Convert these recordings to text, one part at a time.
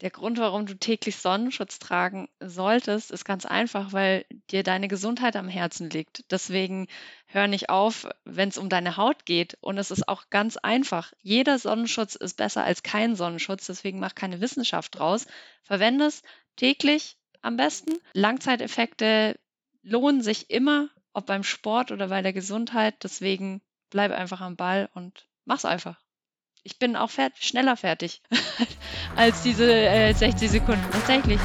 Der Grund, warum du täglich Sonnenschutz tragen solltest, ist ganz einfach, weil dir deine Gesundheit am Herzen liegt. Deswegen hör nicht auf, wenn es um deine Haut geht. Und es ist auch ganz einfach. Jeder Sonnenschutz ist besser als kein Sonnenschutz. Deswegen mach keine Wissenschaft draus. Verwende es täglich am besten. Langzeiteffekte lohnen sich immer, ob beim Sport oder bei der Gesundheit. Deswegen bleib einfach am Ball und mach's einfach ich bin auch fert schneller fertig als diese äh, 60 Sekunden. Tatsächlich.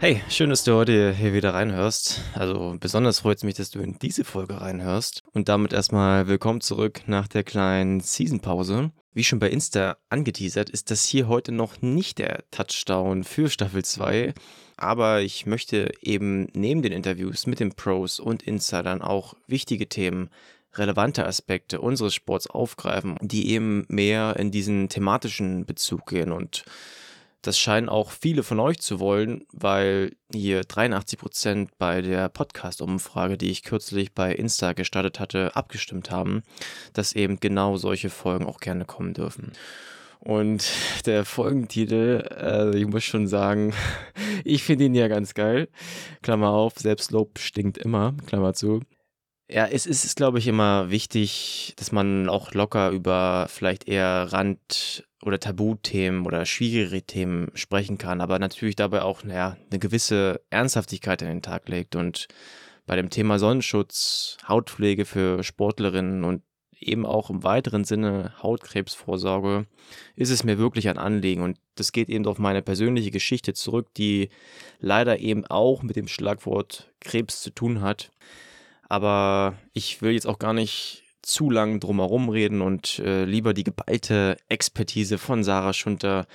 Hey, schön, dass du heute hier wieder reinhörst. Also besonders freut es mich, dass du in diese Folge reinhörst. Und damit erstmal willkommen zurück nach der kleinen Seasonpause. Wie schon bei Insta angeteasert, ist das hier heute noch nicht der Touchdown für Staffel 2. Aber ich möchte eben neben den Interviews mit den Pros und Insidern auch wichtige Themen relevante Aspekte unseres Sports aufgreifen, die eben mehr in diesen thematischen Bezug gehen und das scheinen auch viele von euch zu wollen, weil hier 83 Prozent bei der Podcast-Umfrage, die ich kürzlich bei Insta gestartet hatte, abgestimmt haben, dass eben genau solche Folgen auch gerne kommen dürfen. Und der Folgentitel, äh, ich muss schon sagen, ich finde ihn ja ganz geil. Klammer auf, Selbstlob stinkt immer, Klammer zu. Ja, es ist, glaube ich, immer wichtig, dass man auch locker über vielleicht eher Rand- oder Tabuthemen oder schwierige Themen sprechen kann, aber natürlich dabei auch naja, eine gewisse Ernsthaftigkeit an den Tag legt. Und bei dem Thema Sonnenschutz, Hautpflege für Sportlerinnen und eben auch im weiteren Sinne Hautkrebsvorsorge ist es mir wirklich ein Anliegen. Und das geht eben auf meine persönliche Geschichte zurück, die leider eben auch mit dem Schlagwort Krebs zu tun hat. Aber ich will jetzt auch gar nicht zu lang drumherum reden und äh, lieber die geballte Expertise von Sarah Schunter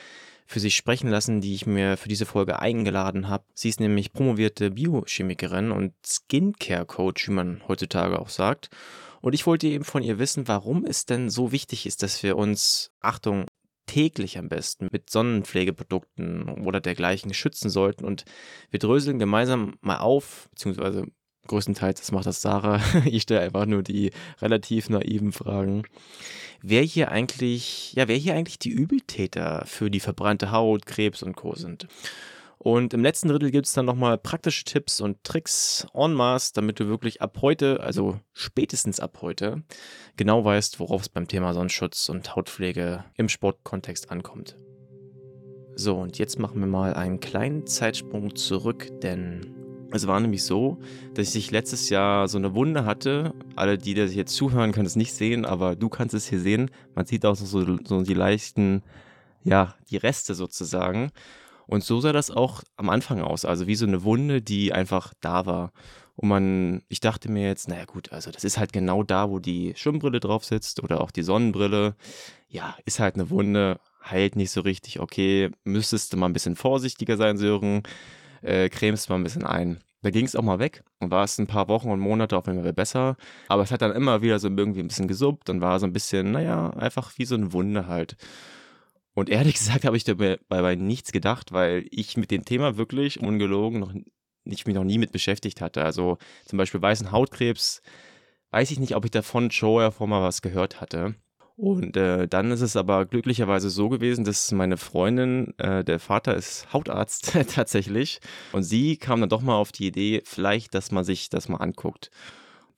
für sich sprechen lassen, die ich mir für diese Folge eingeladen habe. Sie ist nämlich promovierte Biochemikerin und Skincare-Coach, wie man heutzutage auch sagt. Und ich wollte eben von ihr wissen, warum es denn so wichtig ist, dass wir uns, Achtung, täglich am besten mit Sonnenpflegeprodukten oder dergleichen schützen sollten. Und wir dröseln gemeinsam mal auf, beziehungsweise größtenteils, das macht das Sarah. Ich stelle einfach nur die relativ naiven Fragen. Wer hier eigentlich, ja, wer hier eigentlich die Übeltäter für die verbrannte Haut, Krebs und Co. sind. Und im letzten Drittel gibt es dann nochmal praktische Tipps und Tricks en masse, damit du wirklich ab heute, also spätestens ab heute, genau weißt, worauf es beim Thema Sonnenschutz und Hautpflege im Sportkontext ankommt. So, und jetzt machen wir mal einen kleinen Zeitsprung zurück, denn es war nämlich so, dass ich letztes Jahr so eine Wunde hatte. Alle, die das jetzt zuhören, können es nicht sehen, aber du kannst es hier sehen. Man sieht auch so, so die leichten, ja, die Reste sozusagen. Und so sah das auch am Anfang aus. Also wie so eine Wunde, die einfach da war. Und man, ich dachte mir jetzt, naja gut, also das ist halt genau da, wo die Schwimmbrille drauf sitzt oder auch die Sonnenbrille. Ja, ist halt eine Wunde, heilt nicht so richtig. Okay, müsstest du mal ein bisschen vorsichtiger sein, Sören äh, cremst mal ein bisschen ein. Da ging es auch mal weg und war es ein paar Wochen und Monate auf jeden Fall besser. Aber es hat dann immer wieder so irgendwie ein bisschen gesuppt und war so ein bisschen, naja, einfach wie so eine Wunde halt. Und ehrlich gesagt habe ich dabei bei nichts gedacht, weil ich mit dem Thema wirklich ungelogen noch ich mich noch nie mit beschäftigt hatte. Also zum Beispiel weißen Hautkrebs, weiß ich nicht, ob ich davon schon vorher mal was gehört hatte. Und äh, dann ist es aber glücklicherweise so gewesen, dass meine Freundin, äh, der Vater ist Hautarzt tatsächlich, und sie kam dann doch mal auf die Idee, vielleicht, dass man sich das mal anguckt.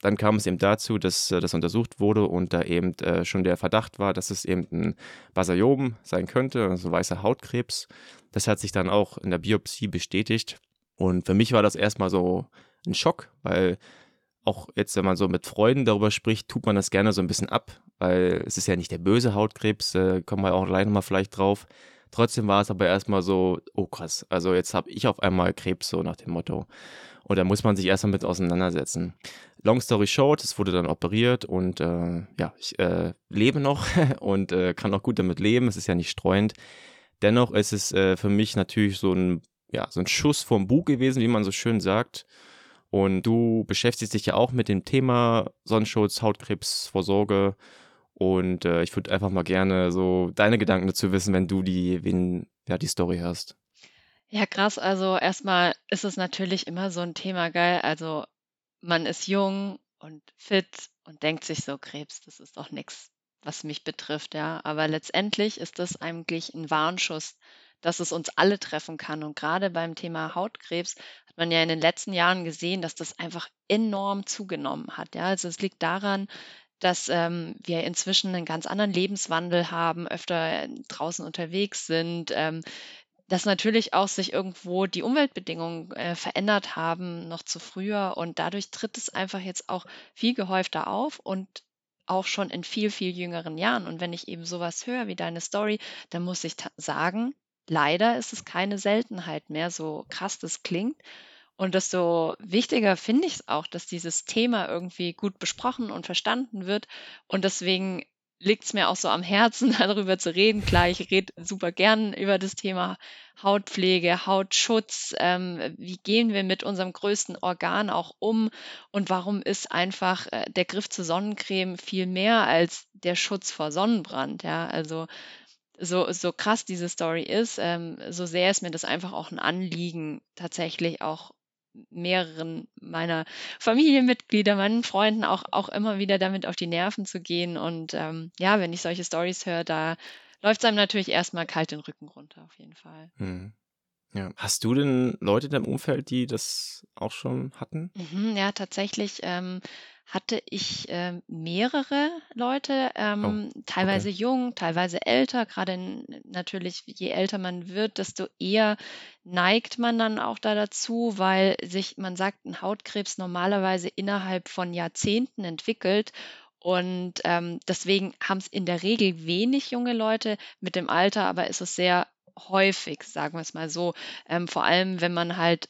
Dann kam es eben dazu, dass äh, das untersucht wurde und da eben äh, schon der Verdacht war, dass es eben ein Basaliom sein könnte, also weißer Hautkrebs. Das hat sich dann auch in der Biopsie bestätigt. Und für mich war das erstmal so ein Schock, weil auch jetzt, wenn man so mit Freunden darüber spricht, tut man das gerne so ein bisschen ab, weil es ist ja nicht der böse Hautkrebs, äh, kommen wir auch gleich nochmal vielleicht drauf. Trotzdem war es aber erstmal so, oh krass, also jetzt habe ich auf einmal Krebs, so nach dem Motto. Und da muss man sich erstmal mit auseinandersetzen. Long story short, es wurde dann operiert und äh, ja, ich äh, lebe noch und äh, kann auch gut damit leben. Es ist ja nicht streuend. Dennoch ist es äh, für mich natürlich so ein, ja, so ein Schuss vom Bug gewesen, wie man so schön sagt. Und du beschäftigst dich ja auch mit dem Thema Sonnenschutz, Hautkrebsvorsorge. Und äh, ich würde einfach mal gerne so deine Gedanken dazu wissen, wenn du die, wenn, ja, die Story hast. Ja, krass. Also erstmal ist es natürlich immer so ein Thema, geil. Also man ist jung und fit und denkt sich so, Krebs, das ist doch nichts. was mich betrifft, ja. Aber letztendlich ist das eigentlich ein Warnschuss, dass es uns alle treffen kann. Und gerade beim Thema Hautkrebs hat man ja in den letzten Jahren gesehen, dass das einfach enorm zugenommen hat. Ja, also es liegt daran, dass ähm, wir inzwischen einen ganz anderen Lebenswandel haben, öfter draußen unterwegs sind, ähm, dass natürlich auch sich irgendwo die Umweltbedingungen äh, verändert haben, noch zu früher. Und dadurch tritt es einfach jetzt auch viel gehäufter auf und auch schon in viel, viel jüngeren Jahren. Und wenn ich eben sowas höre wie deine Story, dann muss ich sagen, leider ist es keine Seltenheit mehr, so krass das klingt. Und desto wichtiger finde ich es auch, dass dieses Thema irgendwie gut besprochen und verstanden wird. Und deswegen liegt es mir auch so am Herzen, darüber zu reden. Klar, ich rede super gern über das Thema Hautpflege, Hautschutz. Ähm, wie gehen wir mit unserem größten Organ auch um? Und warum ist einfach äh, der Griff zur Sonnencreme viel mehr als der Schutz vor Sonnenbrand? Ja, also so, so krass diese Story ist, ähm, so sehr ist mir das einfach auch ein Anliegen, tatsächlich auch mehreren meiner Familienmitglieder, meinen Freunden auch, auch immer wieder damit auf die Nerven zu gehen. Und ähm, ja, wenn ich solche Stories höre, da läuft es einem natürlich erstmal kalt den Rücken runter, auf jeden Fall. Mhm. Ja. Hast du denn Leute in deinem Umfeld, die das auch schon hatten? Mhm, ja, tatsächlich ähm, hatte ich ähm, mehrere Leute, Oh, ähm, okay. teilweise jung, teilweise älter. Gerade natürlich, je älter man wird, desto eher neigt man dann auch da dazu, weil sich, man sagt, ein Hautkrebs normalerweise innerhalb von Jahrzehnten entwickelt. Und ähm, deswegen haben es in der Regel wenig junge Leute. Mit dem Alter aber ist es sehr häufig, sagen wir es mal so. Ähm, vor allem, wenn man halt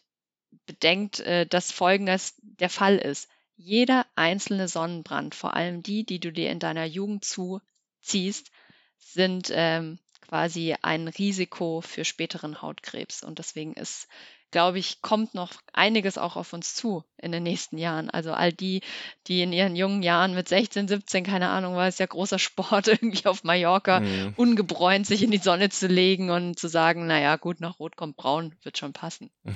bedenkt, äh, dass Folgendes der Fall ist. Jeder einzelne Sonnenbrand, vor allem die, die du dir in deiner Jugend zuziehst, sind ähm, quasi ein Risiko für späteren Hautkrebs. Und deswegen ist, glaube ich, kommt noch einiges auch auf uns zu in den nächsten Jahren. Also all die, die in ihren jungen Jahren mit 16, 17, keine Ahnung, war es ja großer Sport, irgendwie auf Mallorca Mhm. ungebräunt sich in die Sonne zu legen und zu sagen, naja, gut, nach Rot kommt Braun, wird schon passen.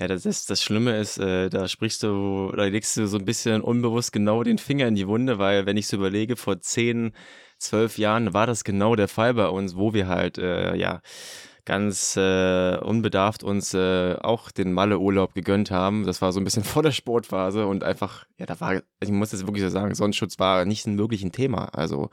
Ja, das ist das Schlimme ist, äh, da sprichst du, da legst du so ein bisschen unbewusst genau den Finger in die Wunde, weil wenn ich so überlege, vor 10, 12 Jahren war das genau der Fall bei uns, wo wir halt, äh, ja, ganz äh, unbedarft uns äh, auch den Malle-Urlaub gegönnt haben. Das war so ein bisschen vor der Sportphase und einfach, ja, da war, ich muss das wirklich so sagen, Sonnenschutz war nicht ein wirklich ein Thema. Also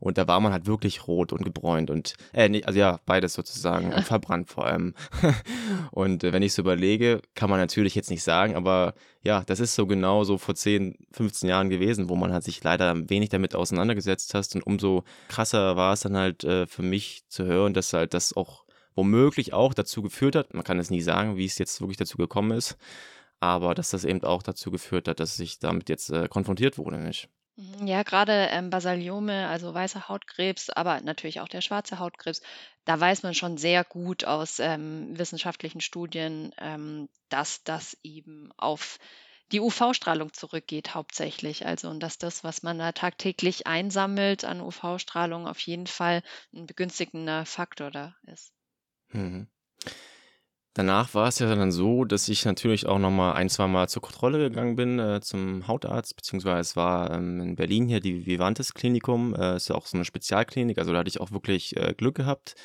und da war man halt wirklich rot und gebräunt und, äh, nee, also ja, beides sozusagen und verbrannt vor allem. und äh, wenn ich so überlege, kann man natürlich jetzt nicht sagen, aber ja, das ist so genau so vor 10, 15 Jahren gewesen, wo man halt sich leider wenig damit auseinandergesetzt hast und umso krasser war es dann halt äh, für mich zu hören, dass halt das auch womöglich auch dazu geführt hat, man kann es nie sagen, wie es jetzt wirklich dazu gekommen ist, aber dass das eben auch dazu geführt hat, dass ich damit jetzt äh, konfrontiert wurde, nicht? Mhm, Ja, gerade ähm, Basaliome, also weißer Hautkrebs, aber natürlich auch der schwarze Hautkrebs, da weiß man schon sehr gut aus ähm, wissenschaftlichen Studien, ähm, dass das eben auf die UV-Strahlung zurückgeht hauptsächlich. Also und dass das, was man da tagtäglich einsammelt an UV-Strahlung, auf jeden Fall ein begünstigender Faktor da ist. Mhm. Danach war es ja dann so, dass ich natürlich auch noch mal ein, zwei Mal zur Kontrolle gegangen bin, äh, zum Hautarzt, beziehungsweise es war ähm, in Berlin hier die Vivantes Klinikum, äh, ist ja auch so eine Spezialklinik, also da hatte ich auch wirklich äh, Glück gehabt,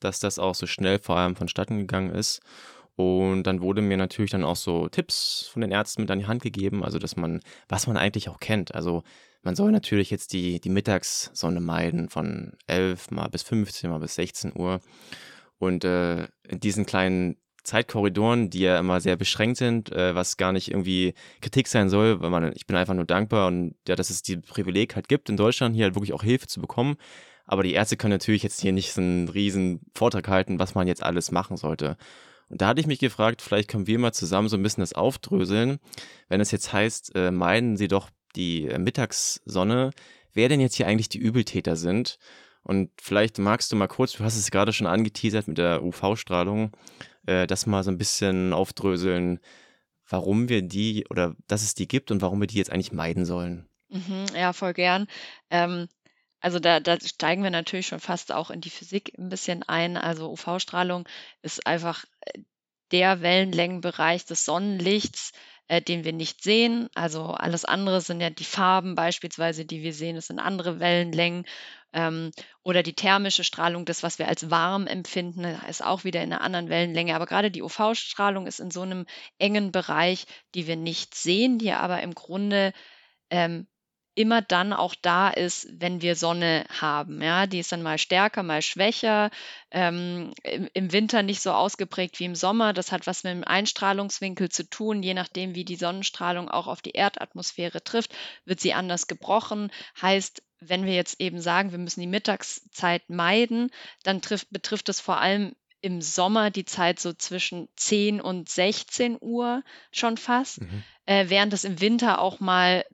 dass das auch so schnell vor allem vonstatten gegangen ist. Und dann wurde mir natürlich dann auch so Tipps von den Ärzten mit an die Hand gegeben, also dass man, was man eigentlich auch kennt. Also man soll natürlich jetzt die, die Mittagssonne meiden von 11 mal bis 15 mal bis 16 Uhr. Und äh, in diesen kleinen Zeitkorridoren, die ja immer sehr beschränkt sind, äh, was gar nicht irgendwie Kritik sein soll, weil man, ich bin einfach nur dankbar und ja, dass es die Privileg halt gibt, in Deutschland hier halt wirklich auch Hilfe zu bekommen. Aber die Ärzte können natürlich jetzt hier nicht so einen riesen Vortrag halten, was man jetzt alles machen sollte. Und da hatte ich mich gefragt, vielleicht können wir mal zusammen so ein bisschen das aufdröseln, wenn es jetzt heißt, äh, meiden Sie doch die äh, Mittagssonne, wer denn jetzt hier eigentlich die Übeltäter sind. Und vielleicht magst du mal kurz, du hast es gerade schon angeteasert mit der UV-Strahlung, äh, das mal so ein bisschen aufdröseln, warum wir die oder dass es die gibt und warum wir die jetzt eigentlich meiden sollen. Mhm, ja, voll gern. Ähm, also da, da steigen wir natürlich schon fast auch in die Physik ein bisschen ein. Also UV-Strahlung ist einfach äh, der Wellenlängenbereich des Sonnenlichts, äh, den wir nicht sehen. Also alles andere sind ja die Farben beispielsweise, die wir sehen. Das sind andere Wellenlängen. Ähm, oder die thermische Strahlung, das, was wir als warm empfinden, ist auch wieder in einer anderen Wellenlänge. Aber gerade die UV-Strahlung ist in so einem engen Bereich, die wir nicht sehen, die aber im Grunde ähm, immer dann auch da ist, wenn wir Sonne haben. Ja, die ist dann mal stärker, mal schwächer. Ähm, im, im, Winter nicht so ausgeprägt wie im Sommer. Das hat was mit dem Einstrahlungswinkel zu tun. Je nachdem, wie die Sonnenstrahlung auch auf die Erdatmosphäre trifft, wird sie anders gebrochen. Heißt, wenn wir jetzt eben sagen, wir müssen die Mittagszeit meiden, dann trifft, betrifft es vor allem im Sommer die Zeit so zwischen 10 und 16 Uhr schon fast, mhm. äh, während es im Winter auch mal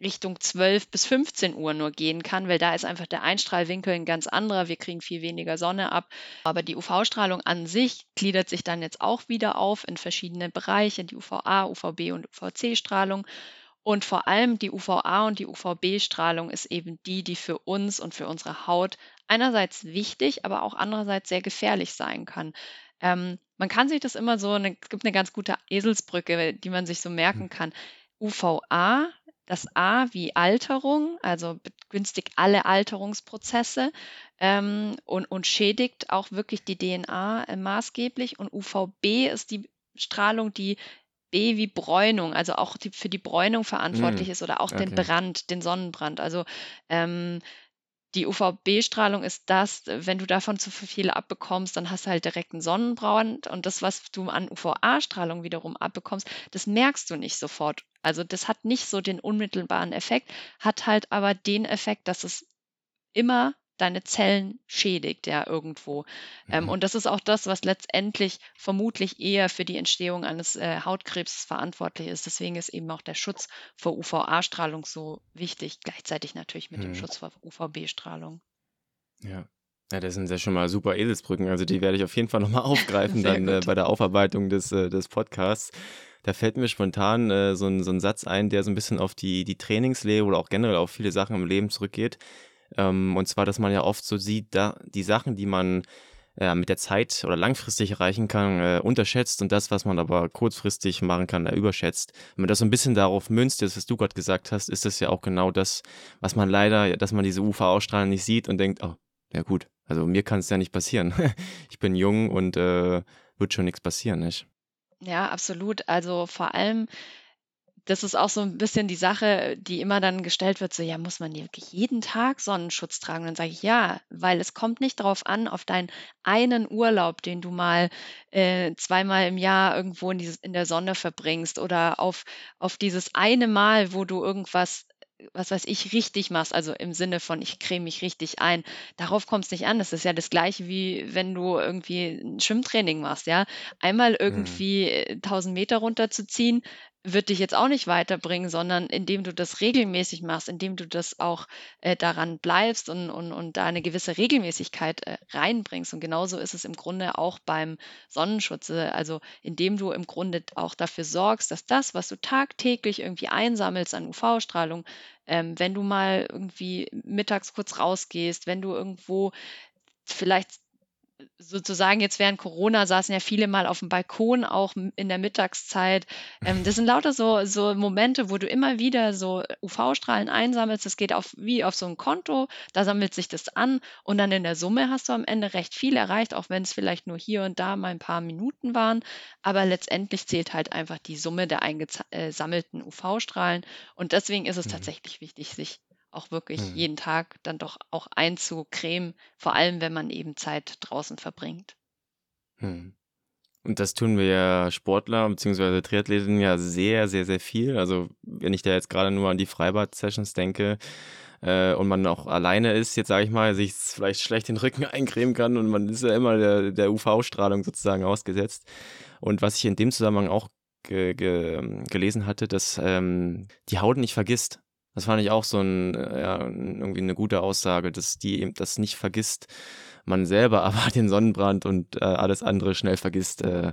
Richtung 12 bis 15 Uhr nur gehen kann, weil da ist einfach der Einstrahlwinkel ein ganz anderer. Wir kriegen viel weniger Sonne ab. Aber die UV-Strahlung an sich gliedert sich dann jetzt auch wieder auf in verschiedene Bereiche, die UVA, UVB und UVC-Strahlung. Und vor allem die UVA und die UVB-Strahlung ist eben die, die für uns und für unsere Haut einerseits wichtig, aber auch andererseits sehr gefährlich sein kann. Ähm, man kann sich das immer so, eine, es gibt eine ganz gute Eselsbrücke, die man sich so merken hm. kann. UVA das A wie Alterung, also begünstigt alle Alterungsprozesse ähm, und, und schädigt auch wirklich die DNA äh, maßgeblich. Und UVB ist die Strahlung, die B wie Bräunung, also auch die, für die Bräunung verantwortlich mm, ist oder auch okay. den Brand, den Sonnenbrand. Also ähm, die UVB-Strahlung ist das, wenn du davon zu viel abbekommst, dann hast du halt direkt einen Sonnenbrand und das, was du an UVA-Strahlung wiederum abbekommst, das merkst du nicht sofort. Also das hat nicht so den unmittelbaren Effekt, hat halt aber den Effekt, dass es immer deine Zellen schädigt, ja, irgendwo. Ähm, mhm. und das ist auch das, was letztendlich vermutlich eher für die Entstehung eines äh, Hautkrebs verantwortlich ist. Deswegen ist eben auch der Schutz vor UVA-Strahlung so wichtig, gleichzeitig natürlich mit mhm. dem Schutz vor UVB-Strahlung. Ja. Ja, das sind ja schon mal super Eselsbrücken. Also die werde ich auf jeden Fall nochmal aufgreifen dann äh, bei der Aufarbeitung des, äh, des Podcasts. Da fällt mir spontan äh, so, ein, so ein Satz ein, der so ein bisschen auf die, die Trainingslehre oder auch generell auf viele Sachen im Leben zurückgeht. Ähm, und zwar, dass man ja oft so sieht, da die Sachen, die man äh, mit der Zeit oder langfristig erreichen kann, äh, unterschätzt und das, was man aber kurzfristig machen kann, äh, überschätzt. Wenn man das so ein bisschen darauf münzt, das, was du gerade gesagt hast, ist das ja auch genau das, was man leider, dass man diese UV-Ausstrahlen nicht sieht und denkt, oh, ja gut, also mir kann es ja nicht passieren. ich bin jung und äh, wird schon nichts passieren, nicht? Ja, absolut. Also vor allem das ist auch so ein bisschen die Sache, die immer dann gestellt wird, so, ja, muss man wirklich jeden Tag Sonnenschutz tragen? dann sage ich ja, weil es kommt nicht darauf an, auf deinen einen Urlaub, den du mal äh, zweimal im Jahr irgendwo in, dieses, in der Sonne verbringst oder auf, auf dieses eine Mal, wo du irgendwas was weiß ich, richtig machst, also im Sinne von, ich creme mich richtig ein, darauf kommt es nicht an. Das ist ja das gleiche, wie wenn du irgendwie ein Schwimmtraining machst, ja. Einmal mhm. irgendwie mhm. 1000 Meter runterzuziehen, wird dich jetzt auch nicht weiterbringen, sondern indem du das regelmäßig machst, indem du das auch äh, daran bleibst und, und, und da eine gewisse Regelmäßigkeit äh, reinbringst. Und genauso ist es im Grunde auch beim Sonnenschutz. Äh, also indem du im Grunde auch dafür sorgst, dass das, was du tagtäglich irgendwie einsammelst an UV-Strahlung, ähm, wenn du mal irgendwie mittags kurz rausgehst, wenn du irgendwo vielleicht sozusagen jetzt während Corona saßen ja viele mal auf dem Balkon, auch in der Mittagszeit. Ähm, das sind lauter so, so Momente, wo du immer wieder so UV-Strahlen einsammelst. Das geht auf, wie auf so ein Konto, da sammelt sich das an und dann in der Summe hast du am Ende recht viel erreicht, auch wenn es vielleicht nur hier und da mal ein paar Minuten waren. Aber letztendlich zählt halt einfach die Summe der eingesammelten äh, UV-Strahlen und deswegen ist es mhm. tatsächlich wichtig, sich auch wirklich mhm. jeden Tag dann doch auch einzucremen, vor allem wenn man eben Zeit draußen verbringt. Mhm. Und das tun wir ja Sportler bzw. Triathleten ja sehr, sehr, sehr viel. Also wenn ich da jetzt gerade nur an die Freibad-Sessions denke äh, und man auch alleine ist, jetzt sage ich mal, sich vielleicht schlecht den Rücken eincremen kann und man ist ja immer der, der UV-Strahlung sozusagen ausgesetzt. Und was ich in dem Zusammenhang auch ge ge gelesen hatte, dass ähm, die Haut nicht vergisst. Das fand ich auch so ein, äh, ja, irgendwie eine gute Aussage, dass die eben das nicht vergisst, man selber aber den Sonnenbrand und äh, alles andere schnell vergisst. Äh,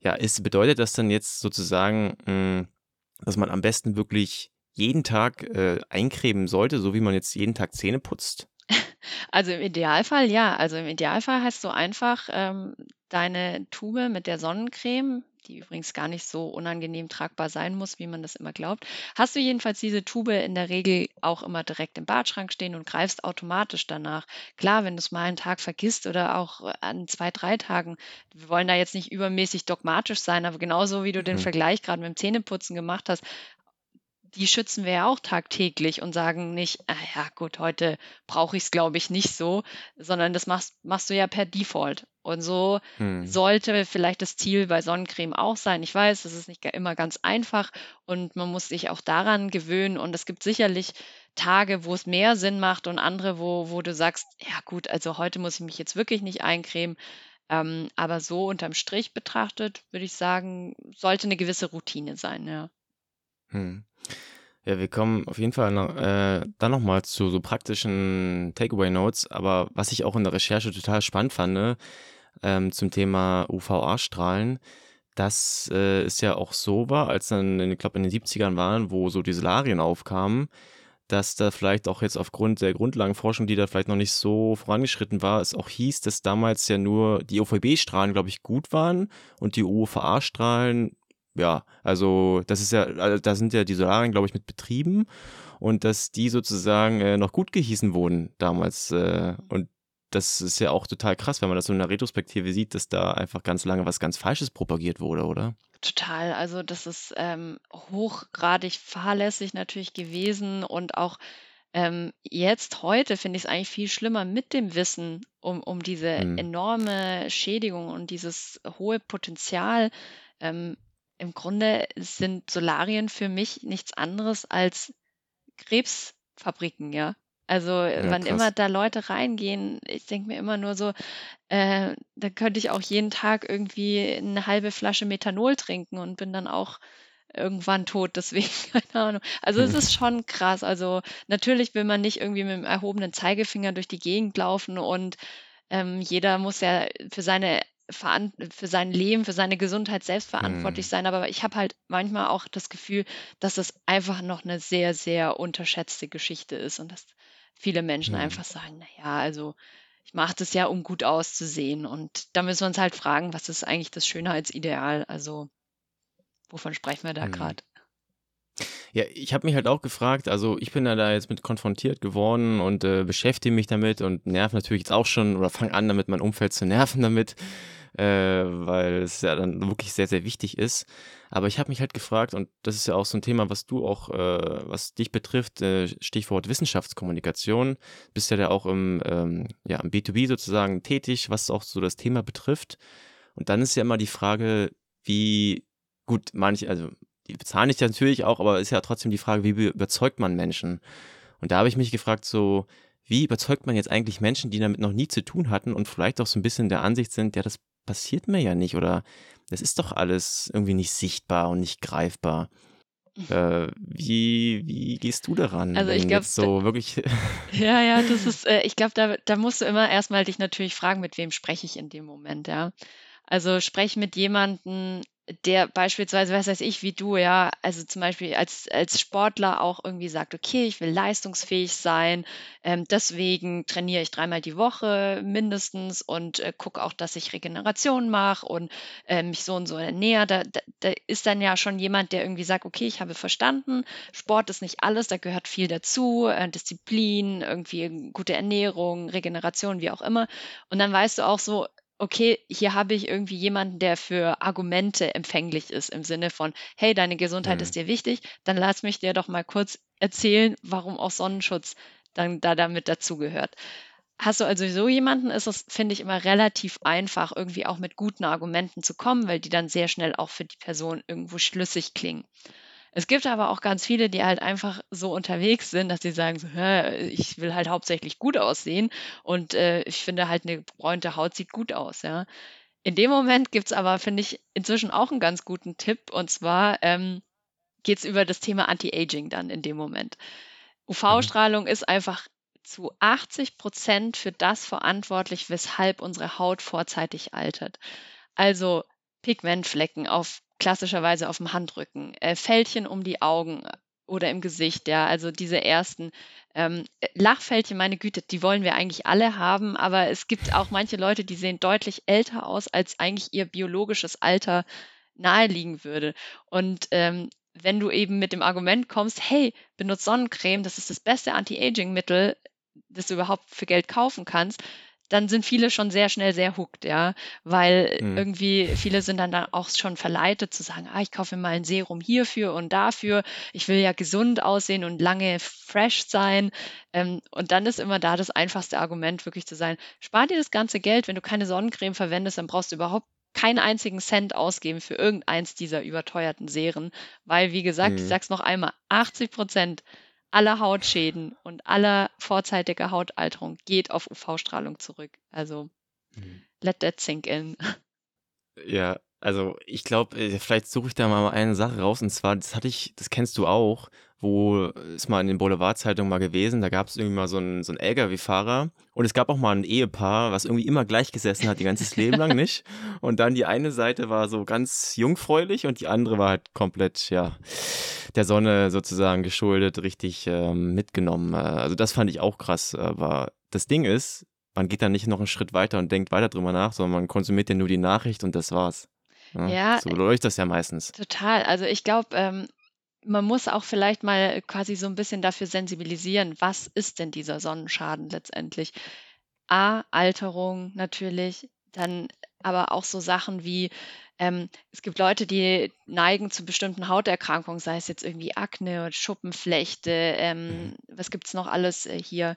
ja, ist, bedeutet das dann jetzt sozusagen, mh, hm, dass man am besten wirklich jeden Tag äh, eincremen sollte, so wie man jetzt jeden Tag Zähne putzt? Also im Idealfall ja. Also im Idealfall hast du einfach ähm, deine Tube mit der Sonnencreme, die übrigens gar nicht so unangenehm tragbar sein muss, wie man das immer glaubt, hast du jedenfalls diese Tube in der Regel auch immer direkt im Badschrank stehen und greifst automatisch danach. Klar, wenn du es mal einen Tag vergisst oder auch an zwei, drei Tagen, wir wollen da jetzt nicht übermäßig dogmatisch sein, aber genauso wie du den Mhm. Vergleich gerade mit dem Zähneputzen gemacht hast, die schützen wir ja auch tagtäglich und sagen nicht, ah ja gut, heute brauche ich es, glaube ich, nicht so, sondern das machst, machst du ja per Default. Und so Mhm. sollte vielleicht das Ziel bei Sonnencreme auch sein. Ich weiß, das ist nicht immer ganz einfach und man muss sich auch daran gewöhnen. Und es gibt sicherlich Tage, wo es mehr Sinn macht und andere, wo, wo du sagst, ja gut, also heute muss ich mich jetzt wirklich nicht eincremen. Ähm, aber so unterm Strich betrachtet, würde ich sagen, sollte eine gewisse Routine sein, ja. Hm. Ja, wir kommen auf jeden Fall noch, äh, dann nochmal zu so praktischen Takeaway-Notes, aber was ich auch in der Recherche total spannend fand, ähm, zum Thema UVA-Strahlen, dass äh, es ja auch so war, als dann, ich glaube, in den 70ern waren, wo so die Solarien aufkamen, dass da vielleicht auch jetzt aufgrund der Grundlagenforschung, die da vielleicht noch nicht so vorangeschritten war, es auch hieß, dass damals ja nur die UVB-Strahlen, glaube ich, gut waren und die UVA-Strahlen ja, also das ist ja, also da sind ja die Solarien, glaube ich, mit betrieben und dass die sozusagen äh, noch gut gehießen wurden damals. Äh, und das ist ja auch total krass, wenn man das so in der Retrospektive sieht, dass da einfach ganz lange was ganz Falsches propagiert wurde, oder? Total. Also das ist ähm, hochgradig fahrlässig natürlich gewesen und auch ähm, jetzt heute finde ich es eigentlich viel schlimmer mit dem Wissen um, um diese Hm. enorme Schädigung und dieses hohe Potenzial. Ähm, Im Grunde sind Solarien für mich nichts anderes als Krebsfabriken, ja. Also Ja, wann immer krass. da Leute reingehen, ich denke mir immer nur so, äh, da könnte ich auch jeden Tag irgendwie eine halbe Flasche Methanol trinken und bin dann auch irgendwann tot. Deswegen, keine Ahnung. Also es Hm. ist schon krass. Also natürlich will man nicht irgendwie mit dem erhobenen Zeigefinger durch die Gegend laufen und ähm, jeder muss ja für seine für sein Leben, für seine Gesundheit selbst verantwortlich Hm. sein. Aber ich habe halt manchmal auch das Gefühl, dass es einfach noch eine sehr, sehr unterschätzte Geschichte ist und dass viele Menschen Hm. einfach sagen, naja, also ich mache das ja, um gut auszusehen. Und da müssen wir uns halt fragen, was ist eigentlich das Schönheitsideal? Also wovon sprechen wir da Hm. gerade? Ja, ich habe mich halt auch gefragt, also ich bin da, jetzt mit konfrontiert geworden und äh, beschäftige mich damit und nerv natürlich jetzt auch schon oder fange an damit, mein Umfeld zu nerven damit, äh, weil es ja dann wirklich sehr, sehr wichtig ist. Aber ich habe mich halt gefragt, und das ist ja auch so ein Thema, was du auch, äh, was dich betrifft, äh, Stichwort Wissenschaftskommunikation, bist ja da auch im, ähm, ja, im B2B sozusagen tätig, was auch so das Thema betrifft. Und dann ist ja immer die Frage, wie gut manche, also die bezahlen dich natürlich auch, aber ist ja trotzdem die Frage, wie überzeugt man Menschen? Und da habe ich mich gefragt, so, wie überzeugt man jetzt eigentlich Menschen, die damit noch nie zu tun hatten und vielleicht auch so ein bisschen der Ansicht sind, ja, das passiert mir ja nicht oder das ist doch alles irgendwie nicht sichtbar und nicht greifbar. Äh, wie, wie gehst du daran, Also ich glaube, so wirklich. ja, ja, das ist, äh, ich glaube, da, da musst du immer erstmal dich natürlich fragen, mit wem spreche ich in dem Moment, ja. Also sprech mit jemandem, der beispielsweise, was weiß ich, wie du, ja, also zum Beispiel als, als Sportler auch irgendwie sagt, okay, ich will leistungsfähig sein, ähm, deswegen trainiere ich dreimal die Woche mindestens und äh, gucke auch, dass ich Regeneration mache und äh, mich so und so ernähre. Da, da, da ist dann ja schon jemand, der irgendwie sagt, okay, ich habe verstanden, Sport ist nicht alles, da gehört viel dazu, äh, Disziplin, irgendwie gute Ernährung, Regeneration, wie auch immer. Und dann weißt du auch so, okay, hier habe ich irgendwie jemanden, der für Argumente empfänglich ist, im Sinne von, hey, deine Gesundheit Hm. ist dir wichtig, dann lass mich dir doch mal kurz erzählen, warum auch Sonnenschutz dann da damit dazugehört. Hast du also so jemanden, ist es, finde ich, immer relativ einfach, irgendwie auch mit guten Argumenten zu kommen, weil die dann sehr schnell auch für die Person irgendwo schlüssig klingen. Es gibt aber auch ganz viele, die halt einfach so unterwegs sind, dass sie sagen so: „Hä, ich will halt hauptsächlich gut aussehen und, äh, ich finde halt eine gebräunte Haut sieht gut aus“, ja. In dem Moment gibt's aber, finde ich, inzwischen auch einen ganz guten Tipp und zwar, ähm, geht's über das Thema Anti-Aging dann in dem Moment. Mhm. UV-Strahlung ist einfach zu 80% für das verantwortlich, weshalb unsere Haut vorzeitig altert. Also Pigmentflecken auf klassischerweise auf dem Handrücken, äh, Fältchen um die Augen, oder im Gesicht, ja. Also diese ersten ähm, Lachfältchen, meine Güte, die wollen wir eigentlich alle haben, aber es gibt auch manche Leute, die sehen deutlich älter aus, als eigentlich ihr biologisches Alter naheliegen würde. Und ähm, wenn du eben mit dem Argument kommst, hey, benutzt Sonnencreme, das ist das beste Anti-Aging-Mittel, das du überhaupt für Geld kaufen kannst, dann sind viele schon sehr schnell sehr hooked, ja, weil mhm. irgendwie viele sind dann, auch schon verleitet zu sagen, ah, ich kaufe mir mal ein Serum hierfür und dafür, ich will ja gesund aussehen und lange fresh sein. Ähm, und dann ist immer da das einfachste Argument wirklich zu sein, spar dir das ganze Geld, wenn du keine Sonnencreme verwendest, dann brauchst du überhaupt keinen einzigen Cent ausgeben für irgendeins dieser überteuerten Serien, weil, wie gesagt, mhm. ich sag's noch einmal, 80 Prozent aller Hautschäden und aller vorzeitiger Hautalterung geht auf UV-Strahlung zurück. Also, mhm. let that sink in. Ja, also ich glaube, äh, vielleicht suche ich da mal eine Sache raus und zwar, das hatte ich, das kennst du auch, wo ist mal in den Boulevardzeitungen mal gewesen, da gab es irgendwie mal so einen, so LKW-Fahrer und es gab auch mal ein Ehepaar, was irgendwie immer gleich gesessen hat, ihr ganzes Leben lang nicht. Und dann die eine Seite war so ganz jungfräulich und die andere war halt komplett, ja, der Sonne sozusagen geschuldet, richtig ähm, mitgenommen. Äh, also das fand ich auch krass, aber das Ding ist, man geht dann nicht noch einen Schritt weiter und denkt weiter drüber nach, sondern man konsumiert ja nur die Nachricht und das war's. Ja, Ja, so läuft das ja meistens. total. Also ich glaube, ähm, man muss auch vielleicht mal quasi so ein bisschen dafür sensibilisieren, was ist denn dieser Sonnenschaden letztendlich? A, Alterung natürlich, dann aber auch so Sachen wie, ähm, es gibt Leute, die neigen zu bestimmten Hauterkrankungen, sei es jetzt irgendwie Akne oder Schuppenflechte, ähm, Mhm. was gibt es noch alles äh, hier?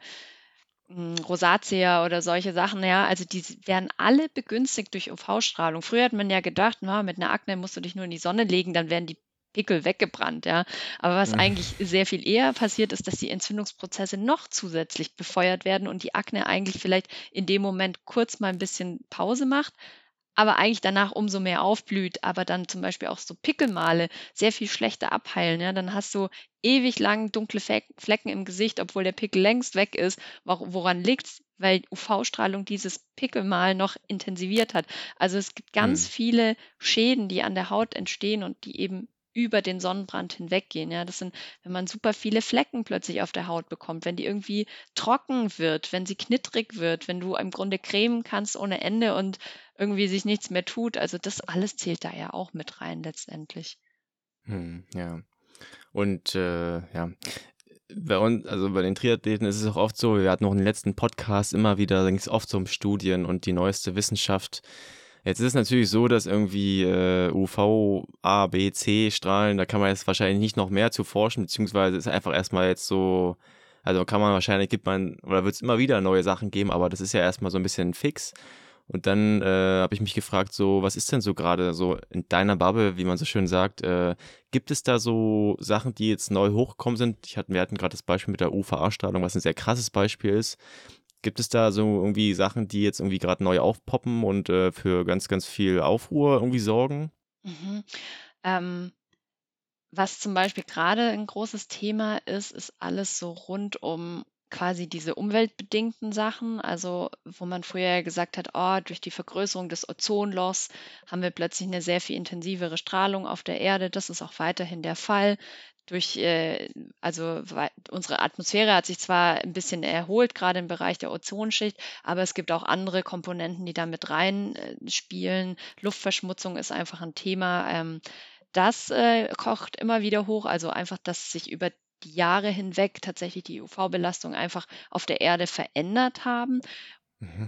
Hm, Rosatia oder solche Sachen, ja, also die werden alle begünstigt durch UV-Strahlung. Früher hat man ja gedacht, na, mit einer Akne musst du dich nur in die Sonne legen, dann werden die Pickel weggebrannt, ja. Aber was mhm. eigentlich sehr viel eher passiert, ist, dass die Entzündungsprozesse noch zusätzlich befeuert werden und die Akne eigentlich vielleicht in dem Moment kurz mal ein bisschen Pause macht, aber eigentlich danach umso mehr aufblüht, aber dann zum Beispiel auch so Pickelmale sehr viel schlechter abheilen. Ja? Dann hast du ewig lang dunkle Flecken im Gesicht, obwohl der Pickel längst weg ist. Woran liegt es? Weil UV-Strahlung dieses Pickelmal noch intensiviert hat. Also es gibt ganz hm. viele Schäden, die an der Haut entstehen und die eben über den Sonnenbrand hinweggehen. Ja, das sind, wenn man super viele Flecken plötzlich auf der Haut bekommt, wenn die irgendwie trocken wird, wenn sie knittrig wird, wenn du im Grunde cremen kannst ohne Ende und irgendwie sich nichts mehr tut. Also das alles zählt da ja auch mit rein letztendlich. Hm, ja. Und äh, ja, bei uns, also bei den Triathleten ist es auch oft so, wir hatten noch in den letzten Podcast immer wieder, da ging es oft um Studien und die neueste Wissenschaft. Jetzt ist es natürlich so, dass irgendwie äh, UV, A, B, C Strahlen, da kann man jetzt wahrscheinlich nicht noch mehr zu forschen, beziehungsweise ist einfach erstmal jetzt so, also kann man wahrscheinlich, gibt man, oder wird es immer wieder neue Sachen geben, aber das ist ja erstmal so ein bisschen fix. Und dann äh, habe ich mich gefragt, so, was ist denn so gerade so in deiner Bubble, wie man so schön sagt, äh, gibt es da so Sachen, die jetzt neu hochgekommen sind? Ich hatte, wir hatten gerade das Beispiel mit der UVA-Strahlung, was ein sehr krasses Beispiel ist. Gibt es da so irgendwie Sachen, die jetzt irgendwie gerade neu aufpoppen und äh, für ganz, ganz viel Aufruhr irgendwie sorgen? Mhm. Ähm, was zum Beispiel gerade ein großes Thema ist, ist alles so rund um quasi diese umweltbedingten Sachen, also wo man früher gesagt hat, oh, durch die Vergrößerung des Ozonlochs haben wir plötzlich eine sehr viel intensivere Strahlung auf der Erde. Das ist auch weiterhin der Fall durch, äh, also unsere Atmosphäre hat sich zwar ein bisschen erholt, gerade im Bereich der Ozonschicht, aber es gibt auch andere Komponenten, die da mit reinspielen. Luftverschmutzung ist einfach ein Thema. Ähm, das äh, kocht immer wieder hoch, also einfach, dass sich über die Jahre hinweg tatsächlich die UV-Belastung einfach auf der Erde verändert haben.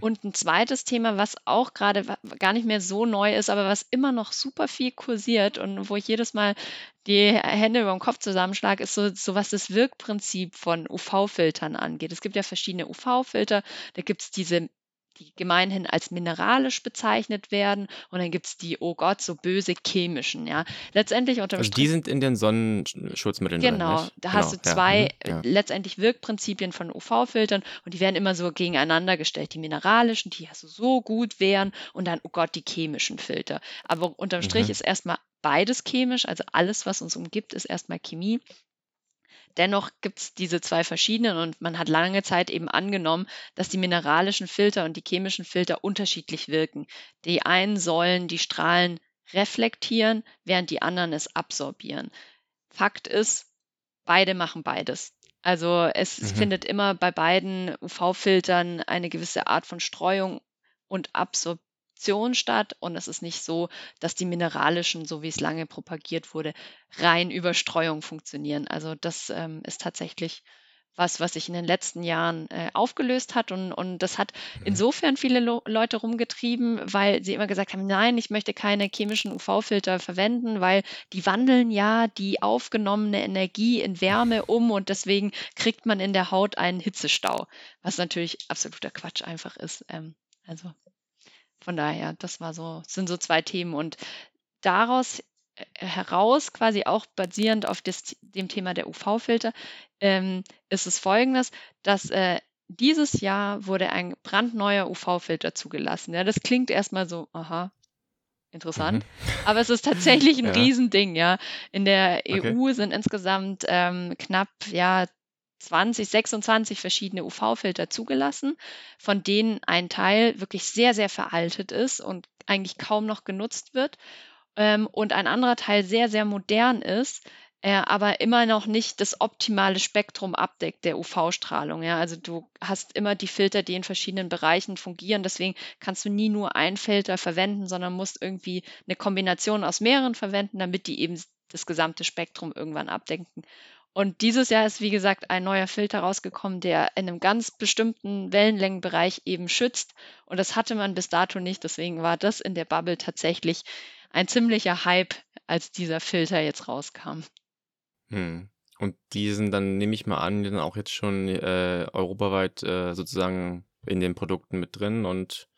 Und ein zweites Thema, was auch gerade gar nicht mehr so neu ist, aber was immer noch super viel kursiert und wo ich jedes Mal die Hände über dem Kopf zusammenschlage, ist so, so was das Wirkprinzip von UV-Filtern angeht. Es gibt ja verschiedene UV-Filter. Da gibt es diese die gemeinhin als mineralisch bezeichnet werden. Und dann gibt es die, oh Gott, so böse chemischen, ja. Letztendlich unter Also die sind in den Sonnenschutzmitteln Genau, drin, da hast genau, du zwei ja, mhm, ja. letztendlich Wirkprinzipien von UV-Filtern und die werden immer so gegeneinander gestellt. Die mineralischen, die also so gut wären und dann, oh Gott, die chemischen Filter. Aber unterm Strich mhm. ist erstmal beides chemisch, also alles, was uns umgibt, ist erstmal Chemie. Dennoch gibt es diese zwei verschiedenen und man hat lange Zeit eben angenommen, dass die mineralischen Filter und die chemischen Filter unterschiedlich wirken. Die einen sollen die Strahlen reflektieren, während die anderen es absorbieren. Fakt ist, beide machen beides. Also es Mhm. findet immer bei beiden UV-Filtern eine gewisse Art von Streuung und Absorption statt. Und es ist nicht so, dass die mineralischen, so wie es lange propagiert wurde, rein über Streuung funktionieren. Also das ähm, ist tatsächlich was, was sich in den letzten Jahren äh, aufgelöst hat. Und, und das hat Mhm. insofern viele Lo Leute rumgetrieben, weil sie immer gesagt haben, nein, ich möchte keine chemischen UV-Filter verwenden, weil die wandeln ja die aufgenommene Energie in Wärme um und deswegen kriegt man in der Haut einen Hitzestau, was natürlich absoluter Quatsch einfach ist. Ähm, also von daher, das war so, sind so zwei Themen und daraus äh, heraus, quasi auch basierend auf des, dem Thema der UV-Filter, ähm, ist es folgendes, dass äh, dieses Jahr wurde ein brandneuer UV-Filter zugelassen. Ja, das klingt erstmal so, aha, interessant, Mhm. aber es ist tatsächlich ein Ja. Riesending, ja. In der Okay. EU sind insgesamt ähm, knapp, ja, 20, 26 verschiedene UV-Filter zugelassen, von denen ein Teil wirklich sehr, sehr veraltet ist und eigentlich kaum noch genutzt wird ähm, und ein anderer Teil sehr, sehr modern ist, äh, aber immer noch nicht das optimale Spektrum abdeckt der UV-Strahlung. Ja? Also du hast immer die Filter, die in verschiedenen Bereichen fungieren. Deswegen kannst du nie nur einen Filter verwenden, sondern musst irgendwie eine Kombination aus mehreren verwenden, damit die eben das gesamte Spektrum irgendwann abdecken. Und dieses Jahr ist, wie gesagt, ein neuer Filter rausgekommen, der in einem ganz bestimmten Wellenlängenbereich eben schützt. Und das hatte man bis dato nicht. Deswegen war das in der Bubble tatsächlich ein ziemlicher Hype, als dieser Filter jetzt rauskam. Hm. Und die sind dann, nehme ich mal an, dann auch jetzt schon äh, europaweit äh, sozusagen in den Produkten mit drin und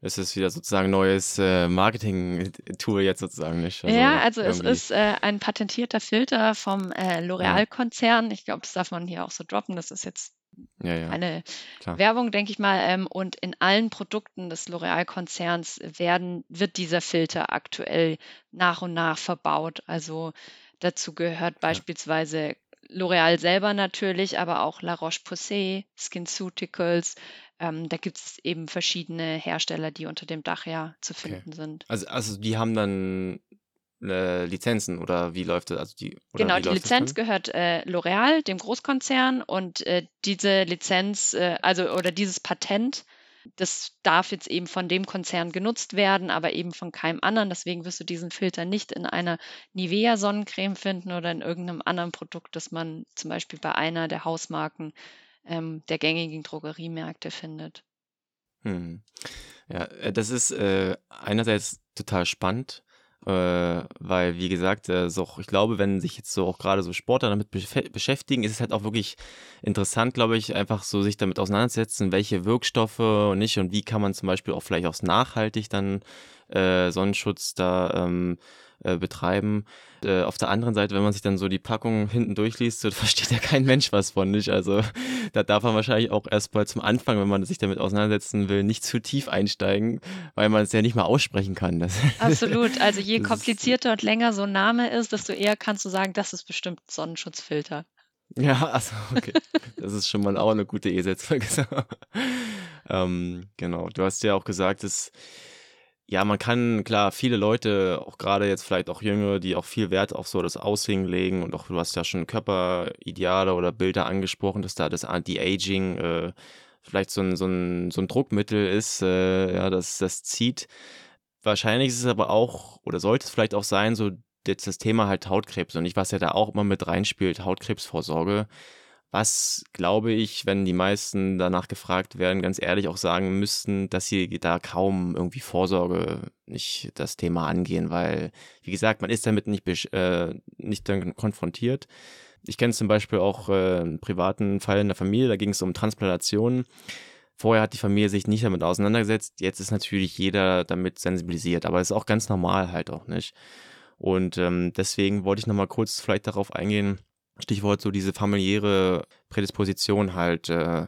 es ist wieder sozusagen neues äh, Marketing-Tool jetzt sozusagen nicht. ja, also es irgendwie- ist äh, ein patentierter Filter vom äh, L'Oreal-Konzern. Ich glaube, das darf man hier auch so droppen. Das ist jetzt Ja, ja, eine klar. Werbung, denke ich mal. Ähm, und in allen Produkten des L'Oreal-Konzerns werden, wird dieser Filter aktuell nach und nach verbaut. Also dazu gehört beispielsweise L'Oreal selber natürlich, aber auch La Roche-Posay, SkinCeuticals. Ähm, da gibt es eben verschiedene Hersteller, die unter dem Dach ja zu Okay. finden sind. Also, also die haben dann äh, Lizenzen oder wie läuft das? Also die, Genau, die Lizenz gehört äh, L'Oreal, dem Großkonzern, und äh, diese Lizenz, äh, also oder dieses Patent, das darf jetzt eben von dem Konzern genutzt werden, aber eben von keinem anderen. Deswegen wirst du diesen Filter nicht in einer Nivea Sonnencreme finden oder in irgendeinem anderen Produkt, das man zum Beispiel bei einer der Hausmarken ähm, der gängigen Drogeriemärkte findet. Hm. Ja, äh, das ist äh, einerseits total spannend, äh, weil, wie gesagt, äh, so, ich glaube, wenn sich jetzt so auch gerade so Sportler damit beschä- beschäftigen, ist es halt auch wirklich interessant, glaube ich, einfach so sich damit auseinanderzusetzen, welche Wirkstoffe und nicht und wie kann man zum Beispiel auch vielleicht auch nachhaltig dann äh, Sonnenschutz da ähm, äh, betreiben. Äh, auf der anderen Seite, wenn man sich dann so die Packung hinten durchliest, so, versteht ja kein Mensch was von, nicht? Also da darf man wahrscheinlich auch erstmal zum Anfang, wenn man sich damit auseinandersetzen will, nicht zu tief einsteigen, weil man es ja nicht mal aussprechen kann. Das, Absolut. Also je komplizierter und länger so ein Name ist, desto eher kannst du sagen, das ist bestimmt ein Sonnenschutzfilter. Ja, also okay. Das ist schon mal auch eine gute E-Setzfolge. ähm, genau. Du hast ja auch gesagt, dass ja, man kann, klar, viele Leute, auch gerade jetzt vielleicht auch Jüngere, die auch viel Wert auf so das Aussehen legen und auch du hast ja schon Körperideale oder Bilder angesprochen, dass da das Anti-Aging äh, vielleicht so ein, so, ein, so ein Druckmittel ist, äh, ja, das, das zieht. Wahrscheinlich ist es aber auch, oder sollte es vielleicht auch sein, so jetzt das Thema halt Hautkrebs und ich, was ja da auch immer mit reinspielt, Hautkrebsvorsorge. Was glaube ich, wenn die meisten danach gefragt werden, ganz ehrlich auch sagen müssten, dass sie da kaum irgendwie Vorsorge nicht das Thema angehen, weil, wie gesagt, man ist damit nicht, äh, nicht konfrontiert. Ich kenne zum Beispiel auch äh, einen privaten Fall in der Familie, da ging es um Transplantationen. Vorher hat die Familie sich nicht damit auseinandergesetzt. Jetzt ist natürlich jeder damit sensibilisiert, aber es ist auch ganz normal halt auch nicht. Und ähm, deswegen wollte ich nochmal kurz vielleicht darauf eingehen, Stichwort so diese familiäre Prädisposition halt. Äh,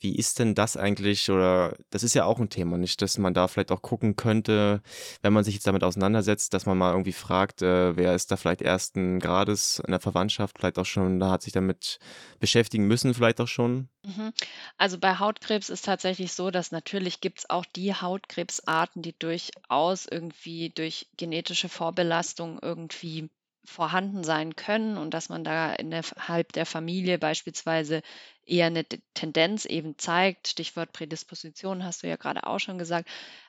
wie ist denn das eigentlich? Oder das ist ja auch ein Thema, nicht, dass man da vielleicht auch gucken könnte, wenn man sich jetzt damit auseinandersetzt, dass man mal irgendwie fragt, äh, wer ist da vielleicht ersten Grades in der Verwandtschaft, vielleicht auch schon, da hat sich damit beschäftigen müssen, vielleicht auch schon. Mhm. Also bei Hautkrebs ist tatsächlich so, dass natürlich gibt es auch die Hautkrebsarten, die durchaus irgendwie durch genetische Vorbelastung irgendwie vorhanden sein können und dass man da innerhalb der Familie beispielsweise eher eine Tendenz eben zeigt. Stichwort Prädisposition hast du ja gerade auch schon gesagt.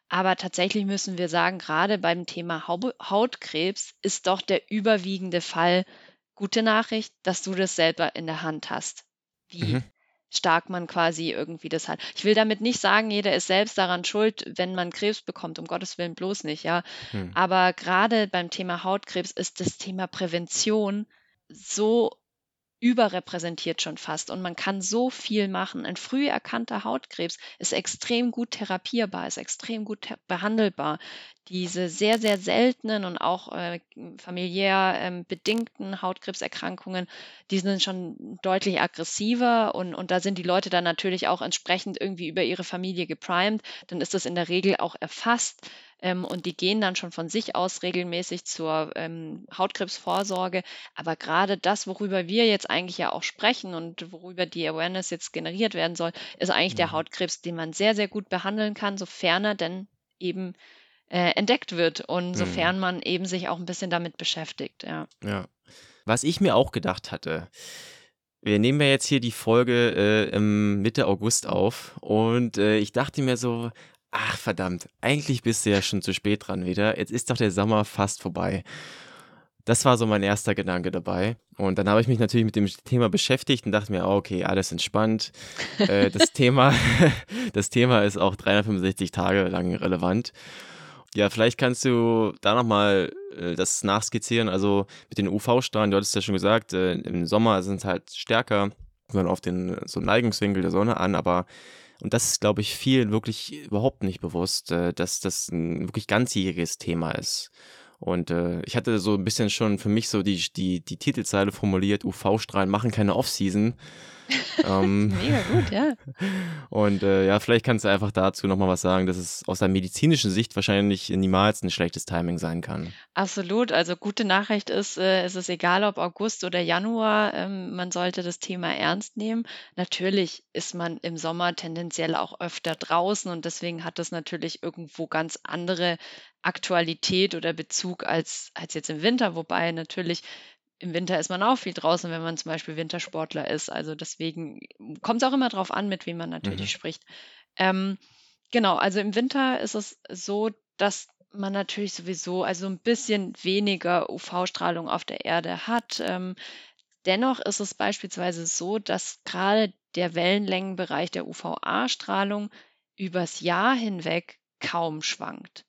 Aber tatsächlich müssen wir sagen, gerade beim Thema Hautkrebs ist doch der überwiegende Fall gute Nachricht, dass du das selber in der Hand hast. Wie mhm stark man quasi irgendwie das hat. Ich will damit nicht sagen, jeder ist selbst daran schuld, wenn man Krebs bekommt, um Gottes Willen bloß nicht, ja. Hm. Aber gerade beim Thema Hautkrebs ist das Thema Prävention so überrepräsentiert schon fast und man kann so viel machen. Ein früh erkannter Hautkrebs ist extrem gut therapierbar, ist extrem gut behandelbar. Diese sehr, sehr seltenen und auch äh, familiär ähm, bedingten Hautkrebserkrankungen, die sind schon deutlich aggressiver und, und da sind die Leute dann natürlich auch entsprechend irgendwie über ihre Familie geprimed. Dann ist das in der Regel auch erfasst ähm, und die gehen dann schon von sich aus regelmäßig zur ähm, Hautkrebsvorsorge. Aber gerade das, worüber wir jetzt eigentlich ja auch sprechen und worüber die Awareness jetzt generiert werden soll, ist eigentlich der mhm. Hautkrebs, den man sehr, sehr gut behandeln kann, sofern er denn eben äh, entdeckt wird und mhm. sofern man eben sich auch ein bisschen damit beschäftigt. Ja. ja. Was ich mir auch gedacht hatte, wir nehmen ja jetzt hier die Folge äh, im Mitte August auf und äh, ich dachte mir so, Ach verdammt, eigentlich bist du ja schon zu spät dran wieder. Jetzt ist doch der Sommer fast vorbei. Das war so mein erster Gedanke dabei. Und dann habe ich mich natürlich mit dem Thema beschäftigt und dachte mir, oh, okay, alles entspannt. äh, das, Thema, das Thema ist auch 365 Tage lang relevant. Ja, vielleicht kannst du da nochmal äh, das nachskizzieren. Also mit den UV-Strahlen, du hattest ja schon gesagt, äh, im Sommer sind es halt stärker, man auf den so Neigungswinkel der Sonne an, aber und das ist, glaube ich, vielen wirklich überhaupt nicht bewusst, äh, dass das ein wirklich ganzjähriges Thema ist. Und äh, ich hatte so ein bisschen schon für mich so die, die, die Titelzeile formuliert, UV-Strahlen machen keine Off-Season. Ähm, Mega gut, ja. Und äh, ja, vielleicht kannst du einfach dazu nochmal was sagen, dass es aus der medizinischen Sicht wahrscheinlich niemals ein schlechtes Timing sein kann. Absolut. Also gute Nachricht ist, äh, es ist egal, ob August oder Januar, ähm, man sollte das Thema ernst nehmen. Natürlich ist man im Sommer tendenziell auch öfter draußen und deswegen hat das natürlich irgendwo ganz andere Aktualität oder Bezug als, als jetzt im Winter, wobei natürlich im Winter ist man auch viel draußen, wenn man zum Beispiel Wintersportler ist. Also deswegen kommt es auch immer darauf an, mit wem man natürlich mhm. spricht. Ähm, genau, also im Winter ist es so, dass man natürlich sowieso also ein bisschen weniger UV-Strahlung auf der Erde hat. Ähm, dennoch ist es beispielsweise so, dass gerade der Wellenlängenbereich der UVA-Strahlung übers Jahr hinweg kaum schwankt.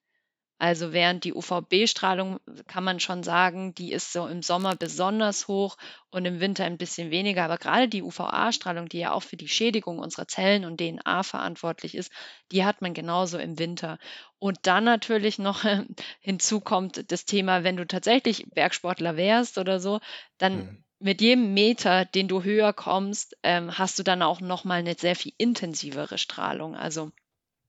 Also während die UVB-Strahlung, kann man schon sagen, die ist so im Sommer besonders hoch und im Winter ein bisschen weniger. Aber gerade die UVA-Strahlung, die ja auch für die Schädigung unserer Zellen und DNA verantwortlich ist, die hat man genauso im Winter. Und dann natürlich noch hinzu kommt das Thema, wenn du tatsächlich Bergsportler wärst oder so, dann mhm. mit jedem Meter, den du höher kommst, ähm, hast du dann auch nochmal eine sehr viel intensivere Strahlung. Also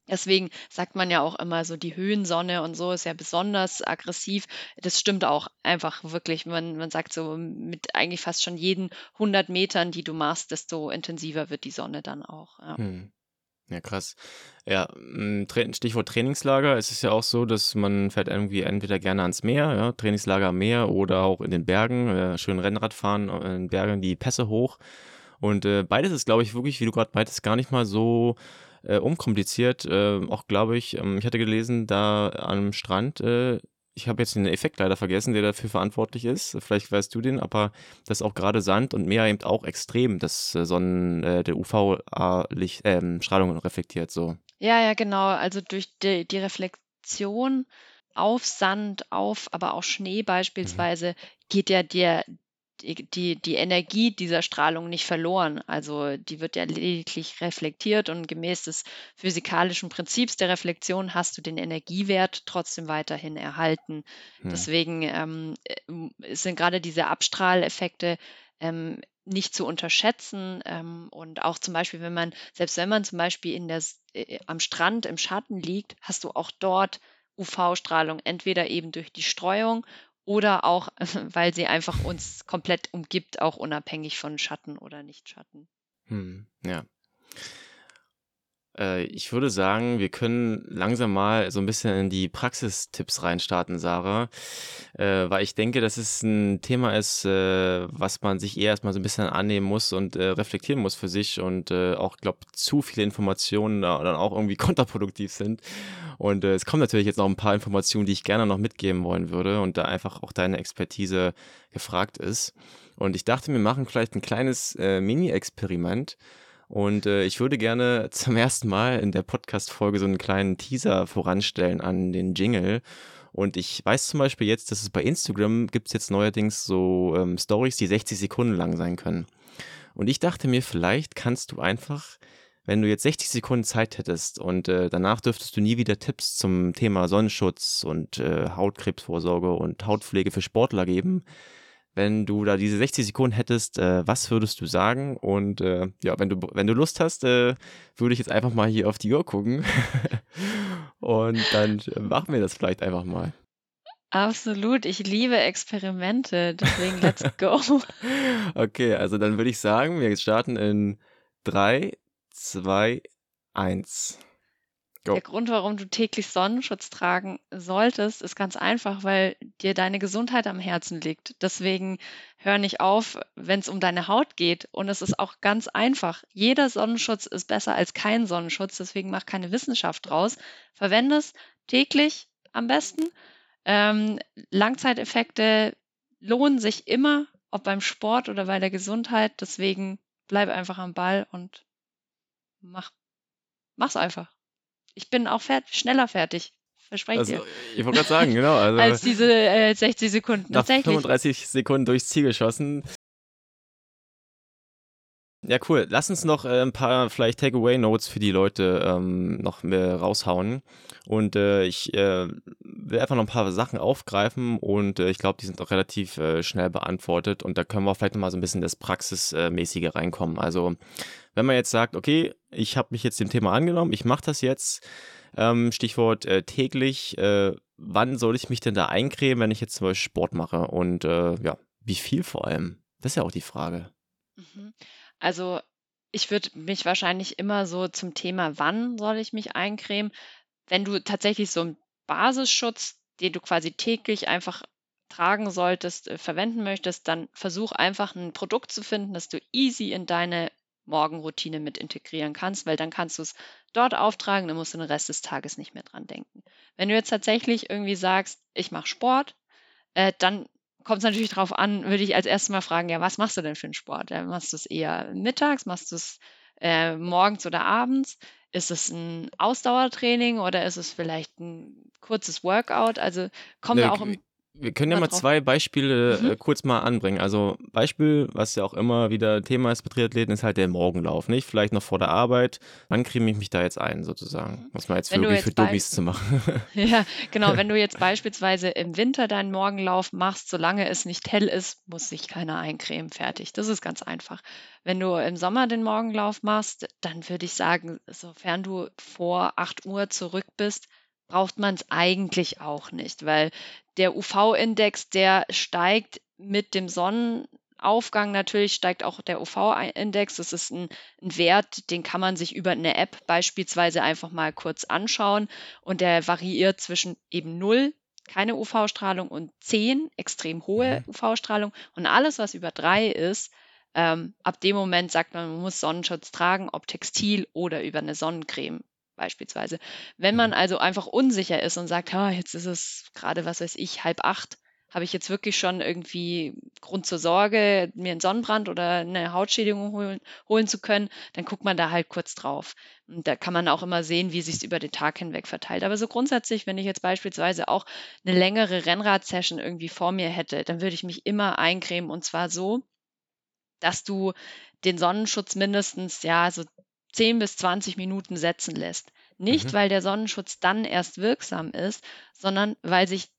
Deswegen sagt man ja auch immer so, die Höhensonne und so ist ja besonders aggressiv. Das stimmt auch einfach wirklich. Man, man sagt so, mit eigentlich fast schon jeden 100 Metern, die du machst, desto intensiver wird die Sonne dann auch. Ja. Hm. Ja, krass. Ja, Stichwort Trainingslager. Es ist ja auch so, dass man fährt irgendwie entweder gerne ans Meer, ja, Trainingslager am Meer oder auch in den Bergen, äh, schön Rennrad fahren in den Bergen, die Pässe hoch. Und äh, beides ist, glaube ich, wirklich, wie du gerade meintest, gar nicht mal so äh, unkompliziert. Äh, auch glaube ich, ähm, ich hatte gelesen, da am Strand, äh, ich habe jetzt den Effekt leider vergessen, der dafür verantwortlich ist. Vielleicht weißt du den, aber dass auch gerade Sand und Meer eben auch extrem das äh, Sonnen, äh, der UV-Strahlung reflektiert. So. Ja, ja, genau. Also durch die, die Reflexion auf Sand, auf aber auch Schnee mhm. beispielsweise, mhm. geht ja der, die, die Energie dieser Strahlung nicht verloren. Also die wird ja lediglich reflektiert und gemäß des physikalischen Prinzips der Reflexion hast du den Energiewert trotzdem weiterhin erhalten. Hm. Deswegen ähm, äh, sind gerade diese Abstrahleffekte ähm, nicht zu unterschätzen. Ähm, und auch zum Beispiel, wenn man, selbst wenn man zum Beispiel in der, äh, am Strand im Schatten liegt, hast du auch dort UV-Strahlung, entweder eben durch die Streuung oder auch, weil sie einfach uns komplett umgibt, auch unabhängig von Schatten oder Nichtschatten. Hm, ja. Äh, ich würde sagen, wir können langsam mal so ein bisschen in die Praxistipps reinstarten, Sarah, äh, weil ich denke, dass es ein Thema ist, äh, was man sich eher erstmal so ein bisschen annehmen muss und äh, reflektieren muss für sich und äh, auch, glaube zu viele Informationen da dann auch irgendwie kontraproduktiv sind. Und es kommen natürlich jetzt noch ein paar Informationen, die ich gerne noch mitgeben wollen würde und da einfach auch deine Expertise gefragt ist. Und ich dachte, wir machen vielleicht ein kleines Mini-Experiment. Und äh, ich würde gerne zum ersten Mal in der Podcast-Folge so einen kleinen Teaser voranstellen an den Jingle. Und ich weiß zum Beispiel jetzt, dass es bei Instagram gibt es jetzt neuerdings so ähm, Stories, die 60 Sekunden lang sein können. Und ich dachte mir, vielleicht kannst du einfach, wenn du jetzt 60 Sekunden Zeit hättest und äh, danach dürftest du nie wieder Tipps zum Thema Sonnenschutz und äh, Hautkrebsvorsorge und Hautpflege für Sportler geben, wenn du da diese 60 Sekunden hättest, äh, was würdest du sagen? Und äh, ja, wenn du, wenn du Lust hast, äh, würde ich jetzt einfach mal hier auf die Uhr gucken. Und dann äh, machen wir das vielleicht einfach mal. Absolut, ich liebe Experimente, deswegen let's go. okay, also dann würde ich sagen, wir starten in 3, 2, 1. Go. Der Grund, warum du täglich Sonnenschutz tragen solltest, ist ganz einfach, weil dir deine Gesundheit am Herzen liegt. Deswegen hör nicht auf, wenn es um deine Haut geht. Und es ist auch ganz einfach. Jeder Sonnenschutz ist besser als kein Sonnenschutz. Deswegen mach keine Wissenschaft draus. Verwende es täglich am besten. Ähm, Langzeiteffekte lohnen sich immer, ob beim Sport oder bei der Gesundheit. Deswegen bleib einfach am Ball und mach, mach's einfach ich bin auch fertig, schneller fertig. Verspreche also, dir. Ich wollte gerade sagen, genau. Also Als diese äh, 60 Sekunden. Nach 35 Sekunden durchs Ziel geschossen. Ja, cool. Lass uns noch äh, ein paar vielleicht Takeaway-Notes für die Leute ähm, noch mehr raushauen. Und äh, ich äh, will einfach noch ein paar Sachen aufgreifen und äh, ich glaube, die sind auch relativ äh, schnell beantwortet. Und da können wir vielleicht noch mal so ein bisschen das Praxismäßige reinkommen. Also, wenn man jetzt sagt, okay, ich habe mich jetzt dem Thema angenommen, ich mache das jetzt, ähm, Stichwort äh, täglich, wann soll ich mich denn da eincremen, wenn ich jetzt zum Beispiel Sport mache? Und ja, wie viel vor allem? Das ist ja auch die Frage. Mhm. Also, ich würde mich wahrscheinlich immer so zum Thema, wann soll ich mich eincremen? Wenn du tatsächlich so einen Basisschutz, den du quasi täglich einfach tragen solltest, äh, verwenden möchtest, dann versuch einfach ein Produkt zu finden, das du easy in deine Morgenroutine mit integrieren kannst, weil dann kannst du es dort auftragen, dann musst du den Rest des Tages nicht mehr dran denken. Wenn du jetzt tatsächlich irgendwie sagst, ich mache Sport, äh, dann kommt es natürlich darauf an, würde ich als erstes mal fragen, ja, was machst du denn für einen Sport? Ja, machst du es eher mittags, machst du es äh, morgens oder abends? Ist es ein Ausdauertraining oder ist es vielleicht ein kurzes Workout? Also kommen wir auch im wir können ja mal zwei Beispiele mhm. äh, kurz mal anbringen. Also Beispiel, was ja auch immer wieder Thema ist bei Triathleten, ist halt der Morgenlauf, nicht? Vielleicht noch vor der Arbeit. Wann kriege ich mich da jetzt ein, sozusagen? Was man jetzt wirklich für Dummies zu machen. ja, genau. Wenn du jetzt beispielsweise im Winter deinen Morgenlauf machst, solange es nicht hell ist, muss sich keiner eincremen. Fertig. Das ist ganz einfach. Wenn du im Sommer den Morgenlauf machst, dann würde ich sagen, sofern du vor 8 Uhr zurück bist, braucht man es eigentlich auch nicht, weil der UV-Index, der steigt mit dem Sonnenaufgang natürlich, steigt auch der UV-Index. Das ist ein, ein, Wert, den kann man sich über eine App beispielsweise einfach mal kurz anschauen und der variiert zwischen eben 0, keine UV-Strahlung, und 10, extrem hohe mhm. UV-Strahlung. Und alles, was über 3 ist, ähm, ab dem Moment sagt man, man muss Sonnenschutz tragen, ob Textil oder über eine Sonnencreme beispielsweise. Wenn man mhm. also einfach unsicher ist und sagt, ha, jetzt ist es gerade, was weiß ich, halb acht, habe ich jetzt wirklich schon irgendwie Grund zur Sorge, mir einen Sonnenbrand oder eine Hautschädigung holen, holen zu können, dann guckt man da halt kurz drauf. Und da kann man auch immer sehen, wie sich es über den Tag hinweg verteilt. Aber so grundsätzlich, wenn ich jetzt beispielsweise auch eine längere Rennrad-Session irgendwie vor mir hätte, dann würde ich mich immer eincremen und zwar so, dass du den Sonnenschutz mindestens ja so 10 bis 20 Minuten setzen lässt. Nicht, mhm. weil der Sonnenschutz dann erst wirksam ist, sondern weil sich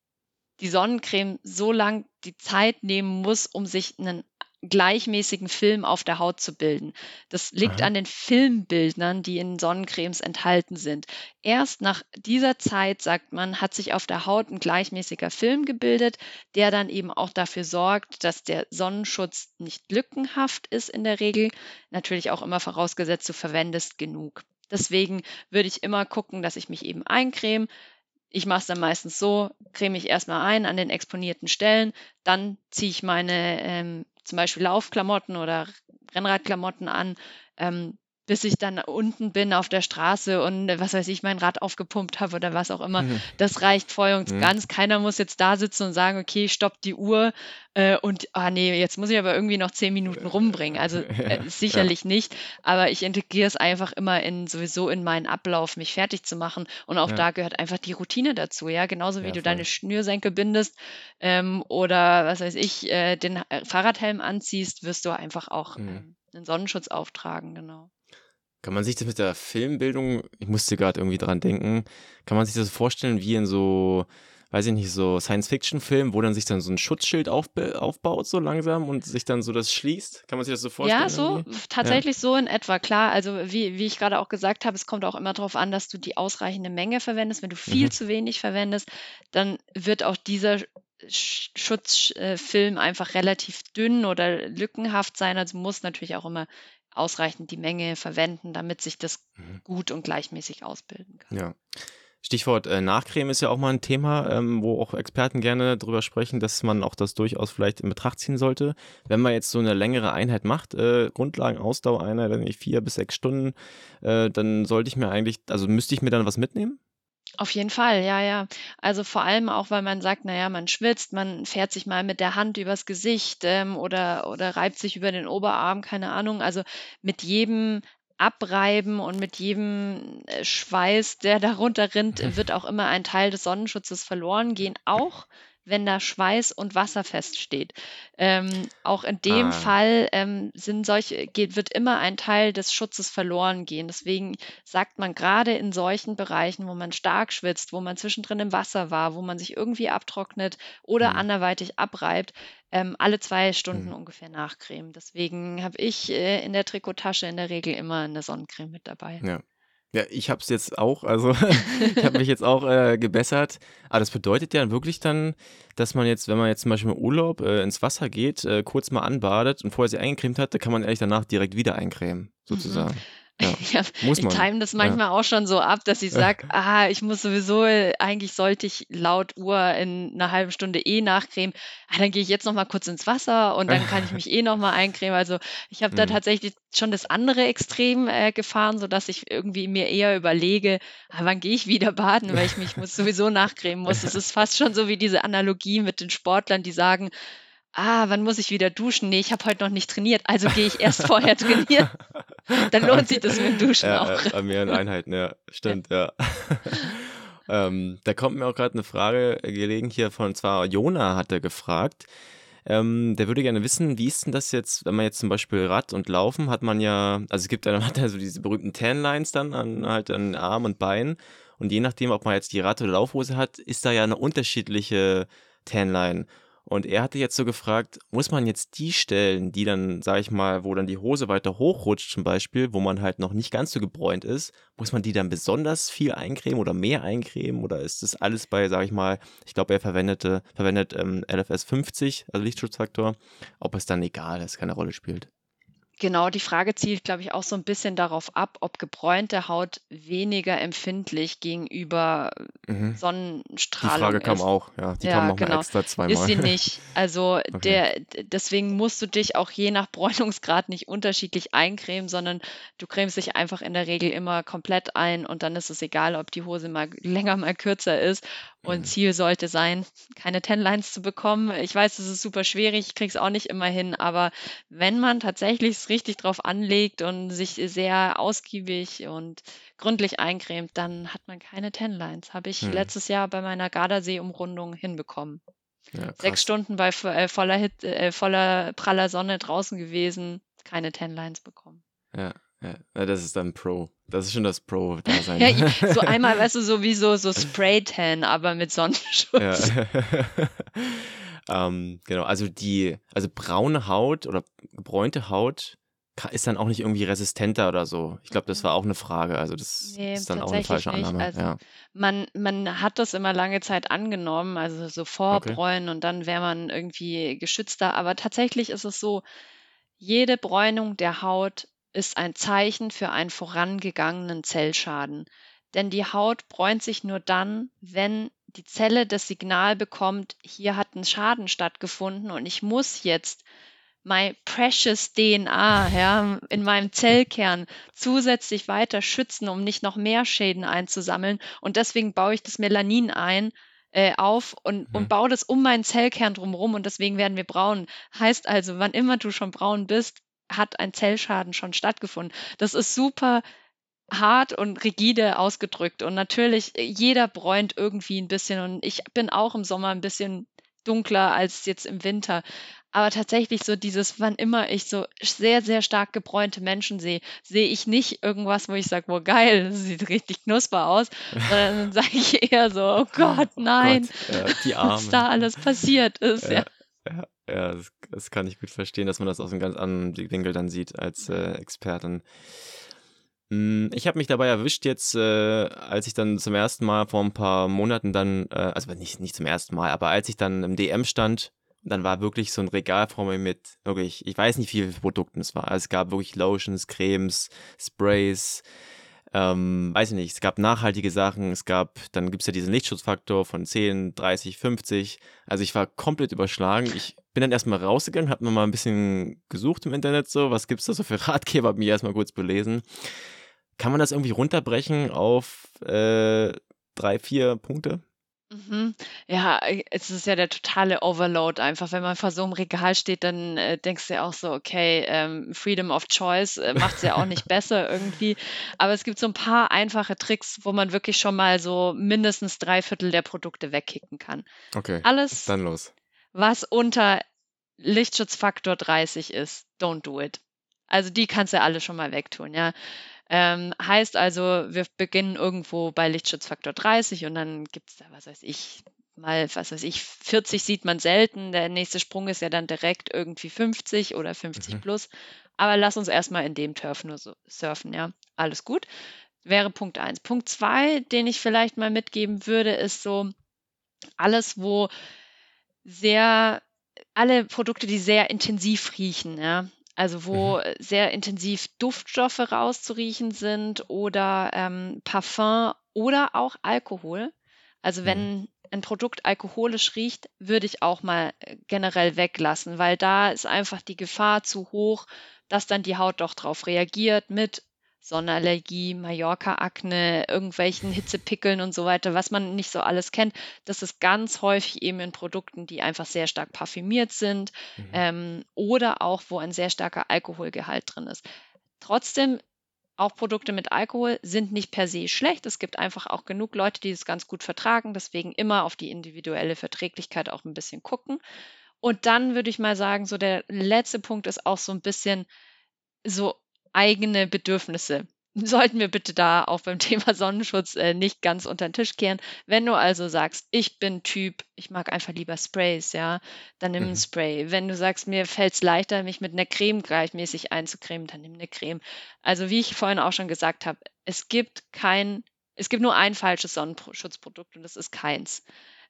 die Sonnencreme so lang die Zeit nehmen muss, um sich einen gleichmäßigen Film auf der Haut zu bilden. Das liegt Aha. an den Filmbildnern, die in Sonnencremes enthalten sind. Erst nach dieser Zeit, sagt man, hat sich auf der Haut ein gleichmäßiger Film gebildet, der dann eben auch dafür sorgt, dass der Sonnenschutz nicht lückenhaft ist in der Regel. Natürlich auch immer vorausgesetzt, du verwendest genug. Deswegen würde ich immer gucken, dass ich mich eben eincreme. Ich mache es dann meistens so, creme ich erstmal ein an den exponierten Stellen, dann ziehe ich meine ähm, zum Beispiel Laufklamotten oder Rennradklamotten an, ähm, bis ich dann unten bin auf der Straße und äh, was weiß ich, mein Rad aufgepumpt habe oder was auch immer. Mhm. Das reicht voll und mhm. ganz. Keiner muss jetzt da sitzen und sagen, okay, stopp die Uhr äh, und ah nee, jetzt muss ich aber irgendwie noch zehn Minuten rumbringen. Also äh, sicherlich ja. nicht, aber ich integriere es einfach immer in sowieso in meinen Ablauf, mich fertig zu machen. Und auch ja. da gehört einfach die Routine dazu, ja. Genauso wie du deine Schnürsenkel bindest ähm, oder was weiß ich, äh, den Fahrradhelm anziehst, wirst du einfach auch mhm. ähm, einen Sonnenschutz auftragen, genau. Kann man sich das mit der Filmbildung, ich musste gerade irgendwie dran denken, kann man sich das vorstellen wie in so, weiß ich nicht, so Science-Fiction-Filmen, wo dann sich dann so ein Schutzschild aufbaut so langsam und sich dann so das schließt? Kann man sich das so vorstellen? Ja, so, irgendwie? tatsächlich ja. so in etwa, klar. Also wie, wie ich gerade auch gesagt habe, es kommt auch immer darauf an, dass du die ausreichende Menge verwendest. Wenn du viel mhm. zu wenig verwendest, dann wird auch dieser Schutzfilm einfach relativ dünn oder lückenhaft sein. Also muss natürlich auch immer ausreichend die Menge verwenden, damit sich das mhm. gut und gleichmäßig ausbilden kann. Ja. Stichwort äh, Nachcreme ist ja auch mal ein Thema, ähm, wo auch Experten gerne darüber sprechen, dass man auch das durchaus vielleicht in Betracht ziehen sollte. Wenn man jetzt so eine längere Einheit macht, äh, Grundlagenausdauereinheit, wenn ich vier bis sechs Stunden, äh, dann sollte ich mir eigentlich, also müsste ich mir dann was mitnehmen? Auf jeden Fall, ja, ja. Also vor allem auch, weil man sagt, naja, man schwitzt, man fährt sich mal mit der Hand übers Gesicht ähm, oder, oder reibt sich über den Oberarm, keine Ahnung. Also mit jedem Abreiben und mit jedem äh, Schweiß, der darunter rinnt, wird auch immer ein Teil des Sonnenschutzes verloren gehen, auch wenn da Schweiß und Wasser feststeht. Ähm, auch in dem ah. Fall ähm, sind solche, geht, wird immer ein Teil des Schutzes verloren gehen. Deswegen sagt man gerade in solchen Bereichen, wo man stark schwitzt, wo man zwischendrin im Wasser war, wo man sich irgendwie abtrocknet oder mhm. anderweitig abreibt, ähm, alle zwei Stunden mhm. ungefähr nachcremen. Deswegen habe ich äh, in der Trikottasche in der Regel immer eine Sonnencreme mit dabei. Ja. Ja, ich habe es jetzt auch, also ich habe mich jetzt auch äh, gebessert. Aber das bedeutet ja wirklich dann, dass man jetzt, wenn man jetzt zum Beispiel im Urlaub äh, ins Wasser geht, äh, kurz mal anbadet und vorher sie eingecremt hat, dann kann man ehrlich danach direkt wieder eincremen, mhm. sozusagen. Mhm. Ja, muss man. Ich time das manchmal ja. auch schon so ab, dass ich sage, ah, ich muss sowieso, eigentlich sollte ich laut Uhr in einer halben Stunde eh nachcremen. Ah, dann gehe ich jetzt noch mal kurz ins Wasser und dann kann ich mich eh noch mal eincremen. Also ich habe da mhm. tatsächlich schon das andere Extrem äh, gefahren, sodass ich irgendwie mir eher überlege, ah, wann gehe ich wieder baden, weil ich mich muss sowieso nachcremen muss. Es ist fast schon so wie diese Analogie mit den Sportlern, die sagen, ah, wann muss ich wieder duschen? Nee, ich habe heute noch nicht trainiert, also gehe ich erst vorher trainieren. Dann lohnt sich das mit dem Duschen ja, auch. An mehreren Einheiten, ja, stimmt, ja. ähm, da kommt mir auch gerade eine Frage gelegen hier von zwar Jona hatte gefragt. Ähm, der würde gerne wissen, wie ist denn das jetzt, wenn man jetzt zum Beispiel Rad und Laufen hat man ja, also es gibt ja, man hat ja so diese berühmten Tanlines dann an halt an Arm und Bein und je nachdem, ob man jetzt die Rad- oder Laufhose hat, ist da ja eine unterschiedliche Tanline. Und er hatte jetzt so gefragt, muss man jetzt die Stellen, die dann, sag ich mal, wo dann die Hose weiter hochrutscht zum Beispiel, wo man halt noch nicht ganz so gebräunt ist, muss man die dann besonders viel eincremen oder mehr eincremen oder ist das alles bei, sag ich mal, ich glaube, er verwendete, verwendet ähm, LFS 50, also Lichtschutzfaktor, ob es dann egal ist, keine Rolle spielt. Genau, die Frage zielt, glaube ich, auch so ein bisschen darauf ab, ob gebräunte Haut weniger empfindlich gegenüber Mhm. Die Frage kam ist. auch, ja. Die kam Ja, noch mal genau. extra Ist sie nicht. Also Okay. der, deswegen musst du dich auch je nach Bräunungsgrad nicht unterschiedlich eincremen, sondern du cremst dich einfach in der Regel immer komplett ein und dann ist es egal, ob die Hose mal länger, mal kürzer ist. Und Mhm. Ziel sollte sein, keine Tenlines zu bekommen. Ich weiß, es ist super schwierig, ich kriege es auch nicht immer hin, aber wenn man tatsächlich es richtig drauf anlegt und sich sehr ausgiebig und gründlich eincremt, dann hat man keine Tenlines. Habe ich Mhm. letztes Jahr bei meiner Gardasee-Umrundung hinbekommen. Ja, Sechs Stunden bei äh, voller, Hit, äh, voller praller Sonne draußen gewesen, keine Tenlines bekommen. Ja, ja, das ist dann Pro. Das ist schon das Pro-Dasein. ja, so einmal, weißt du, so wie so, so Spray-Tan, aber mit Sonnenschutz. Ja. ähm, genau, also die, also braune Haut oder gebräunte Haut ist dann auch nicht irgendwie resistenter oder so. Ich glaube, das war auch eine Frage. Also das nee, ist dann auch eine falsche nicht. Annahme. Also ja. man, man hat das immer lange Zeit angenommen, also so vorbräunen okay. und dann wäre man irgendwie geschützter. Aber tatsächlich ist es so, jede Bräunung der Haut ist ein Zeichen für einen vorangegangenen Zellschaden. Denn die Haut bräunt sich nur dann, wenn die Zelle das Signal bekommt, hier hat ein Schaden stattgefunden und ich muss jetzt my precious DNA ja, in meinem Zellkern zusätzlich weiter schützen, um nicht noch mehr Schäden einzusammeln. Und deswegen baue ich das Melanin ein, äh, auf und, mhm. und baue das um meinen Zellkern drumherum und deswegen werden wir braun. Heißt also, wann immer du schon braun bist, hat ein Zellschaden schon stattgefunden. Das ist super hart und rigide ausgedrückt. Und natürlich, äh, jeder bräunt irgendwie ein bisschen. Und ich bin auch im Sommer ein bisschen dunkler als jetzt im Winter. Aber tatsächlich so dieses, wann immer ich so sehr, sehr stark gebräunte Menschen sehe, sehe ich nicht irgendwas, wo ich sage, boah, geil, das sieht richtig knusper aus, sondern dann sage ich eher so, oh Gott, nein, oh Gott, ja, was da alles passiert ist. Ja, ja, ja das, das, kann ich gut verstehen, dass man das aus einem ganz anderen Winkel dann sieht als äh, Expertin. Hm, ich habe mich dabei erwischt jetzt, äh, als ich dann zum ersten Mal vor ein paar Monaten dann, äh, also nicht, nicht zum ersten Mal, aber als ich dann im DM stand, dann war wirklich so ein Regal vor mir mit wirklich, ich weiß nicht, wie viele Produkte es war. Also es gab wirklich Lotions, Cremes, Sprays, ähm, weiß ich nicht, es gab nachhaltige Sachen, es gab, dann gibt es ja diesen Lichtschutzfaktor von 10, 30, 50. Also ich war komplett überschlagen. Ich bin dann erstmal rausgegangen, habe mir mal ein bisschen gesucht im Internet so, was gibt es da so für Ratgeber, habe mich erstmal kurz belesen. Kann man das irgendwie runterbrechen auf äh, drei, vier Punkte? Mhm. Ja, äh, es ist ja der totale Overload einfach. Wenn man vor so einem Regal steht, dann äh, denkst du ja auch so, okay, ähm, Freedom of Choice äh, macht es ja auch nicht besser irgendwie. Aber es gibt so ein paar einfache Tricks, wo man wirklich schon mal so mindestens drei Viertel der Produkte wegkicken kann. Okay, Alles, dann los. Was unter Lichtschutzfaktor 30 ist, don't do it. Also die kannst du alle schon mal wegtun, ja. Ähm, heißt also, wir beginnen irgendwo bei Lichtschutzfaktor 30 und dann gibt es da, was weiß ich, mal, was weiß ich, 40 sieht man selten. Der nächste Sprung ist ja dann direkt irgendwie 50 oder 50 mhm. plus. Aber lass uns erstmal in dem Turf nur so surfen, ja. Alles gut. Wäre Punkt 1. Punkt 2, den ich vielleicht mal mitgeben würde, ist so alles, wo sehr, alle Produkte, die sehr intensiv riechen, ja. Also wo Mhm. sehr intensiv Duftstoffe rauszuriechen sind oder ähm, Parfum oder auch Alkohol. Also Mhm. wenn ein Produkt alkoholisch riecht, würde ich auch mal äh, generell weglassen, weil da ist einfach die Gefahr zu hoch, dass dann die Haut doch drauf reagiert mit Sonnenallergie, Mallorca-Akne, irgendwelchen Hitzepickeln und so weiter, was man nicht so alles kennt. Das ist ganz häufig eben in Produkten, die einfach sehr stark parfümiert sind mhm. ähm, oder auch, wo ein sehr starker Alkoholgehalt drin ist. Trotzdem, auch Produkte mit Alkohol sind nicht per se schlecht. Es gibt einfach auch genug Leute, die das ganz gut vertragen. Deswegen immer auf die individuelle Verträglichkeit auch ein bisschen gucken. Und dann würde ich mal sagen, so der letzte Punkt ist auch so ein bisschen so eigene Bedürfnisse. Sollten wir bitte da auch beim Thema Sonnenschutz äh, nicht ganz unter den Tisch kehren. Wenn du also sagst, ich bin Typ, ich mag einfach lieber Sprays, ja, dann nimm ein mhm. Spray. Wenn du sagst, mir fällt es leichter, mich mit einer Creme gleichmäßig einzucremen, dann nimm eine Creme. Also wie ich vorhin auch schon gesagt habe, es gibt kein, es gibt nur ein falsches Sonnenschutzprodukt und das ist keins.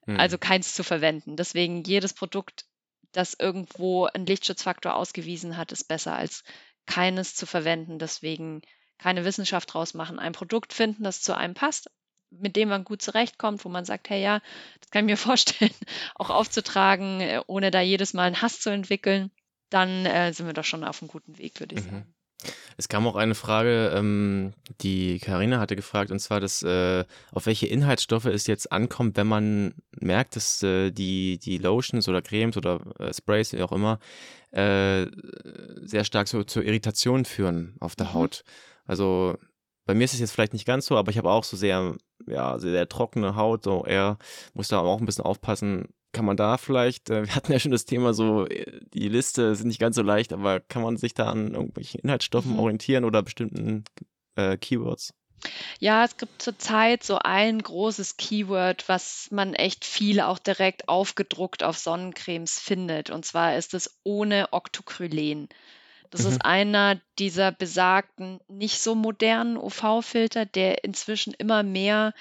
Mhm. Also keins zu verwenden. Deswegen jedes Produkt, das irgendwo einen Lichtschutzfaktor ausgewiesen hat, ist besser als keines zu verwenden. Deswegen keine Wissenschaft draus machen. Ein Produkt finden, das zu einem passt, mit dem man gut zurechtkommt, wo man sagt, hey ja, das kann ich mir vorstellen, auch aufzutragen, äh, ohne da jedes Mal einen Hass zu entwickeln, dann äh, sind wir doch schon auf einem guten Weg, würde ich mhm. sagen. Es kam auch eine Frage, ähm, die Karina hatte gefragt, und zwar, dass, äh, auf welche Inhaltsstoffe es jetzt ankommt, wenn man merkt, dass äh, die, die Lotions oder Cremes oder äh, Sprays, wie auch immer, äh, sehr stark so zur Irritation führen auf der mhm. Haut. Also bei mir ist es jetzt vielleicht nicht ganz so, aber ich habe auch so sehr, ja, sehr, sehr trockene Haut, so eher, muss da auch ein bisschen aufpassen, kann man da vielleicht, äh, wir hatten ja schon das Thema so, äh, die Liste ist nicht ganz so leicht, aber kann man sich da an irgendwelchen Inhaltsstoffen mhm. orientieren oder bestimmten äh, Keywords? Ja, es gibt zurzeit so ein großes Keyword, was man echt viel auch direkt aufgedruckt auf Sonnencremes findet. Und zwar ist es ohne Octocrylen. Das mhm. ist einer dieser besagten, nicht so modernen UV-Filter, der inzwischen immer mehr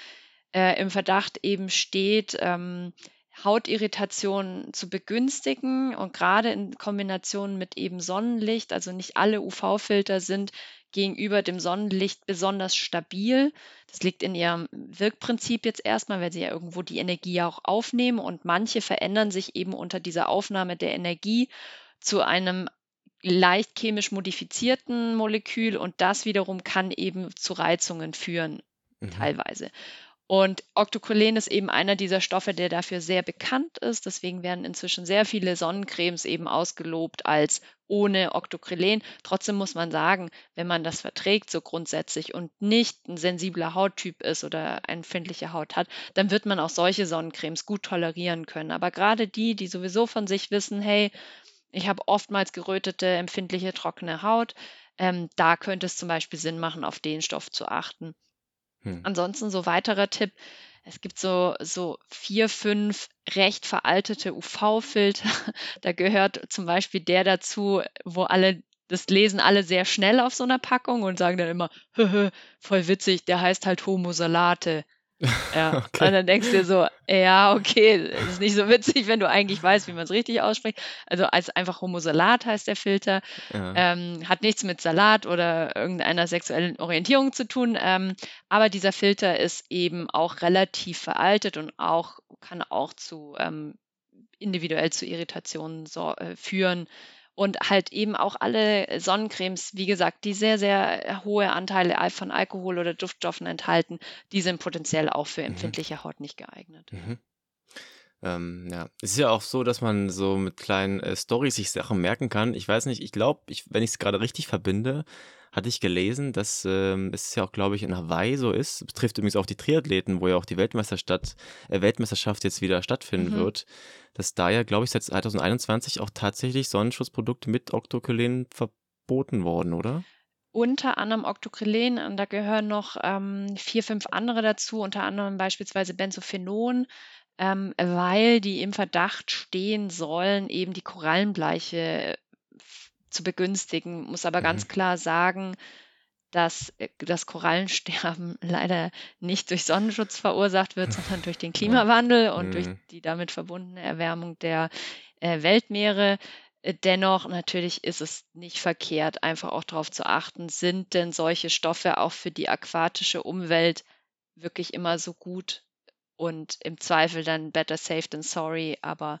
äh, im Verdacht eben steht, ähm, Hautirritationen zu begünstigen und gerade in Kombination mit eben Sonnenlicht, also nicht alle UV-Filter sind gegenüber dem Sonnenlicht besonders stabil. Das liegt in ihrem Wirkprinzip jetzt erstmal, weil sie ja irgendwo die Energie auch aufnehmen und manche verändern sich eben unter dieser Aufnahme der Energie zu einem leicht chemisch modifizierten Molekül und das wiederum kann eben zu Reizungen führen, mhm. teilweise. Und Octocolen ist eben einer dieser Stoffe, der dafür sehr bekannt ist. Deswegen werden inzwischen sehr viele Sonnencremes eben ausgelobt als ohne Octocolen. Trotzdem muss man sagen, wenn man das verträgt, so grundsätzlich und nicht ein sensibler Hauttyp ist oder eine empfindliche Haut hat, dann wird man auch solche Sonnencremes gut tolerieren können. Aber gerade die, die sowieso von sich wissen, hey, ich habe oftmals gerötete, empfindliche, trockene Haut, ähm, da könnte es zum Beispiel Sinn machen, auf den Stoff zu achten. Hm. Ansonsten so weiterer Tipp. Es gibt so, so vier, fünf recht veraltete UV-Filter. Da gehört zum Beispiel der dazu, wo alle, das lesen alle sehr schnell auf so einer Packung und sagen dann immer, voll witzig, der heißt halt Homo Salate. Ja, okay. und dann denkst du dir so, ja, okay, das ist nicht so witzig, wenn du eigentlich weißt, wie man es richtig ausspricht. Also als einfach Homosalat heißt der Filter. Ja. Ähm, hat nichts mit Salat oder irgendeiner sexuellen Orientierung zu tun. Ähm, aber dieser Filter ist eben auch relativ veraltet und auch kann auch zu ähm, individuell zu Irritationen so, äh, führen und halt eben auch alle Sonnencremes, wie gesagt, die sehr, sehr hohe Anteile von Alkohol oder Duftstoffen enthalten, die sind potenziell auch für mhm. empfindliche mhm. Haut nicht geeignet. Mhm. Ähm, ja, es ist ja auch so, dass man so mit kleinen äh, Stories sich Sachen merken kann. Ich weiß nicht, ich glaube, wenn ich es gerade richtig verbinde, hatte ich gelesen, dass ähm, es ja auch, glaube ich, in Hawaii so ist. Betrifft übrigens auch die Triathleten, wo ja auch die Weltmeisterschaft, äh, Weltmeisterschaft jetzt wieder stattfinden mhm. wird, dass da ja, glaube ich, seit 2021 auch tatsächlich Sonnenschutzprodukte mit Octocrylen verboten worden, oder? Unter anderem Octocrylen, und da gehören noch ähm, vier, fünf andere dazu, unter anderem beispielsweise Benzophenon, ähm, weil die im Verdacht stehen sollen, eben die Korallenbleiche zu begünstigen. Muss aber mhm. ganz klar sagen, dass äh, das Korallensterben leider nicht durch Sonnenschutz verursacht wird, sondern durch den Klimawandel und mhm. durch die damit verbundene Erwärmung der äh, Weltmeere. Äh, dennoch, natürlich ist es nicht verkehrt, einfach auch darauf zu achten, sind denn solche Stoffe auch für die aquatische Umwelt wirklich immer so gut und im Zweifel dann better safe than sorry, aber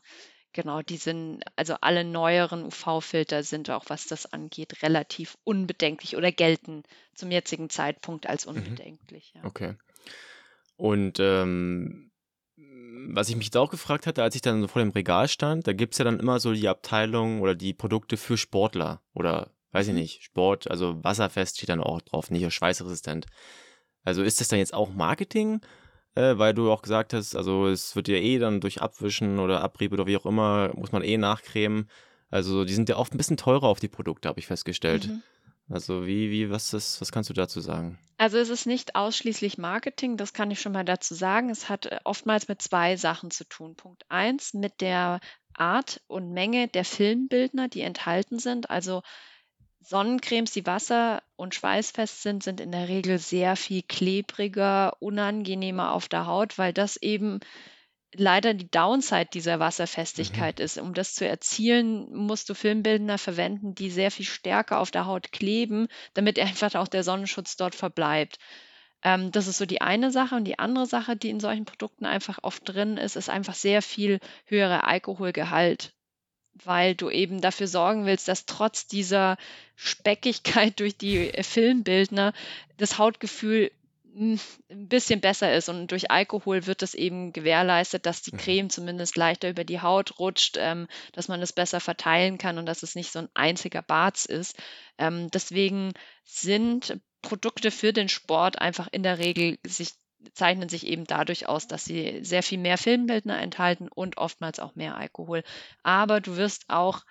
Genau, die sind, also alle neueren UV-Filter sind auch, was das angeht, relativ unbedenklich oder gelten zum jetzigen Zeitpunkt als mhm. unbedenklich. Ja. Okay. Und ähm, was ich mich da auch gefragt hatte, als ich dann so vor dem Regal stand, da gibt es ja dann immer so die Abteilung oder die Produkte für Sportler oder weiß ich mhm. nicht, Sport, also wasserfest steht dann auch drauf, nicht schweißresistent. Also ist das dann jetzt auch Marketing äh, weil du auch gesagt hast, also es wird ja eh dann durch Abwischen oder Abrieb oder wie auch immer, muss man eh nachcremen. Also die sind ja oft ein bisschen teurer auf die Produkte, habe ich festgestellt. Mhm. Also wie, wie, was ist, was kannst du dazu sagen? Also es ist nicht ausschließlich Marketing, das kann ich schon mal dazu sagen. Es hat äh, oftmals mit zwei Sachen zu tun. Punkt eins, mit der Art und Menge der Filmbildner, die enthalten sind. Also Sonnencremes, die wasser- und schweißfest sind, sind in der Regel sehr viel klebriger, unangenehmer auf der Haut, weil das eben leider die Downside dieser Mhm. Wasserfestigkeit ist. Um das zu erzielen, musst du Filmbildner verwenden, die sehr viel stärker auf der Haut kleben, damit einfach auch der Sonnenschutz dort verbleibt. Ähm, das ist so die eine Sache. Und die andere Sache, die in solchen Produkten einfach oft drin ist, ist einfach sehr viel höherer Alkoholgehalt weil du eben dafür sorgen willst, dass trotz dieser Speckigkeit durch die Filmbildner das Hautgefühl hm, ein bisschen besser ist und durch Alkohol wird es eben gewährleistet, dass die mhm. Creme zumindest leichter über die Haut rutscht, ähm, dass man es besser verteilen kann und dass es nicht so ein einziger Barz ist. Ähm, deswegen sind Produkte für den Sport einfach in der Regel sich zeichnen sich eben dadurch aus, dass sie sehr viel mehr Filmbildner enthalten und oftmals auch mehr Alkohol. Aber du wirst auch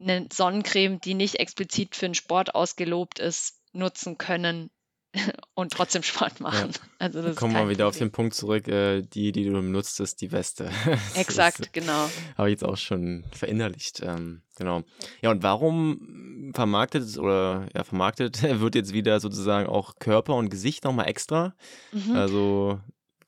eine Sonnencreme, die nicht explizit für den Sport ausgelobt ist, nutzen können, und trotzdem Sport machen. Ja. Also das kommen wir wieder Problem. auf den Punkt zurück, äh, die, die du benutzt, ist die Weste. Exakt, ist, genau. Habe ich jetzt auch schon verinnerlicht. Ähm, genau. Ja, und warum vermarktet oder ja, vermarktet wird jetzt wieder sozusagen auch Körper und Gesicht nochmal extra? Mhm. Also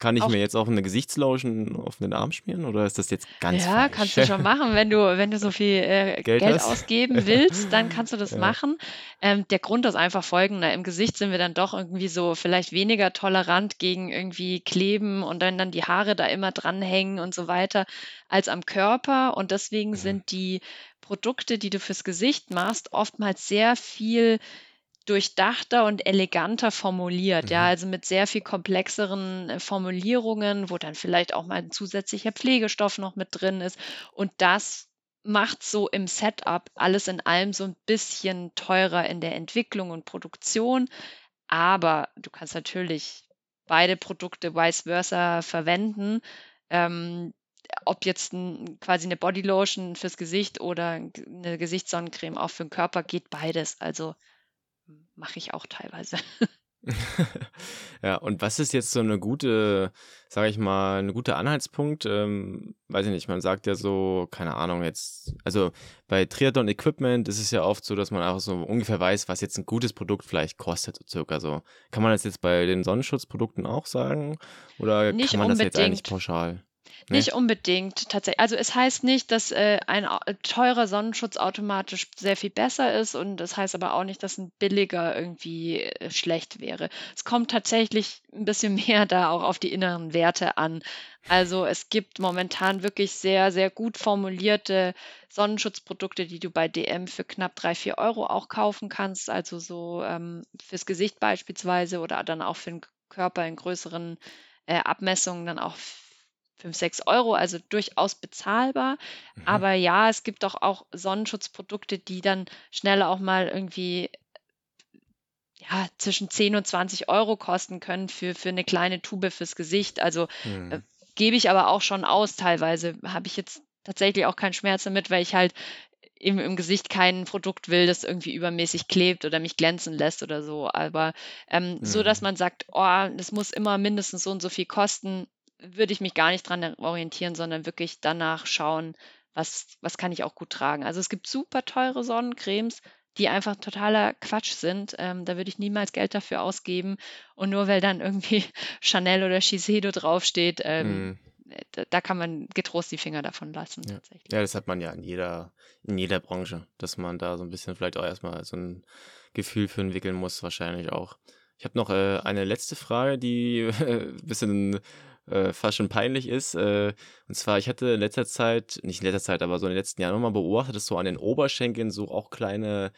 kann ich Auch mir jetzt auch eine Gesichtslotion auf den Arm schmieren oder ist das jetzt ganz Ja, kannst du falsch? schon machen, wenn du, wenn du so viel äh, Geld Geld ausgeben willst, dann kannst du das Ja. machen. Ähm, der Grund ist einfach folgender. Im Gesicht sind wir dann doch irgendwie so vielleicht weniger tolerant gegen irgendwie Kleben und wenn dann die Haare da immer dranhängen und so weiter, als am Körper. Und deswegen Mhm. sind die Produkte, die du fürs Gesicht machst, oftmals sehr viel durchdachter und eleganter formuliert, ja, Mhm. also mit sehr viel komplexeren äh, Formulierungen, wo dann vielleicht auch mal ein zusätzlicher Pflegestoff noch mit drin ist. Und das macht so im Setup alles in allem so ein bisschen teurer in der Entwicklung und Produktion. Aber du kannst natürlich beide Produkte vice versa verwenden. Ähm, ob jetzt ein, quasi eine Bodylotion fürs Gesicht oder eine Gesichtssonnencreme auch für den Körper, geht beides. Also mache ich auch teilweise. Ja, und was ist jetzt so eine gute, sage ich mal, ein guter Anhaltspunkt? Ähm, weiß ich nicht, man sagt ja so, keine Ahnung, jetzt, also bei Triathlon Equipment ist es ja oft so, dass man auch so ungefähr weiß, was jetzt ein gutes Produkt vielleicht kostet, so circa so. Kann man das jetzt bei den Sonnenschutzprodukten auch sagen? Oder Nicht kann man das jetzt eigentlich unbedingt. pauschal? Nee? Nicht unbedingt tatsächlich. Also es heißt nicht, dass äh, ein teurer Sonnenschutz automatisch sehr viel besser ist und das heißt aber auch nicht, dass ein billiger irgendwie äh, schlecht wäre. Es kommt tatsächlich ein bisschen mehr da auch auf die inneren Werte an. Also es gibt momentan wirklich sehr, sehr gut formulierte Sonnenschutzprodukte, die du bei DM für knapp 3, 4 Euro auch kaufen kannst. Also so ähm, fürs Gesicht beispielsweise oder dann auch für den Körper in größeren äh, Abmessungen dann auch 5, 6 Euro, also durchaus bezahlbar. Mhm. Aber ja, es gibt doch auch Sonnenschutzprodukte, die dann schnell auch mal irgendwie ja, zwischen 10 und 20 Euro kosten können für, für eine kleine Tube fürs Gesicht. Also äh, Hm. gebe ich aber auch schon aus teilweise. Habe ich jetzt tatsächlich auch keinen Schmerz damit, weil ich halt im, im Gesicht kein Produkt will, das irgendwie übermäßig klebt oder mich glänzen lässt oder so. Aber ähm, so, dass Hm. man sagt, oh, das muss immer mindestens so und so viel kosten, würde ich mich gar nicht dran orientieren, sondern wirklich danach schauen, was, was kann ich auch gut tragen. Also es gibt super teure Sonnencremes, die einfach totaler Quatsch sind. Ähm, da würde ich niemals Geld dafür ausgeben. Und nur weil dann irgendwie Chanel oder Shiseido draufsteht, ähm, Hm. da, da kann man getrost die Finger davon lassen, Ja. tatsächlich. Ja, das hat man ja in jeder, in jeder Branche, dass man da so ein bisschen vielleicht auch erstmal so ein Gefühl für entwickeln muss, wahrscheinlich auch. Ich habe noch äh, eine letzte Frage, die ein bisschen äh, fast schon peinlich ist. Äh, und zwar, ich hatte in letzter Zeit, nicht in letzter Zeit, aber so in den letzten Jahren nochmal beobachtet, dass so an den Oberschenkeln so auch kleine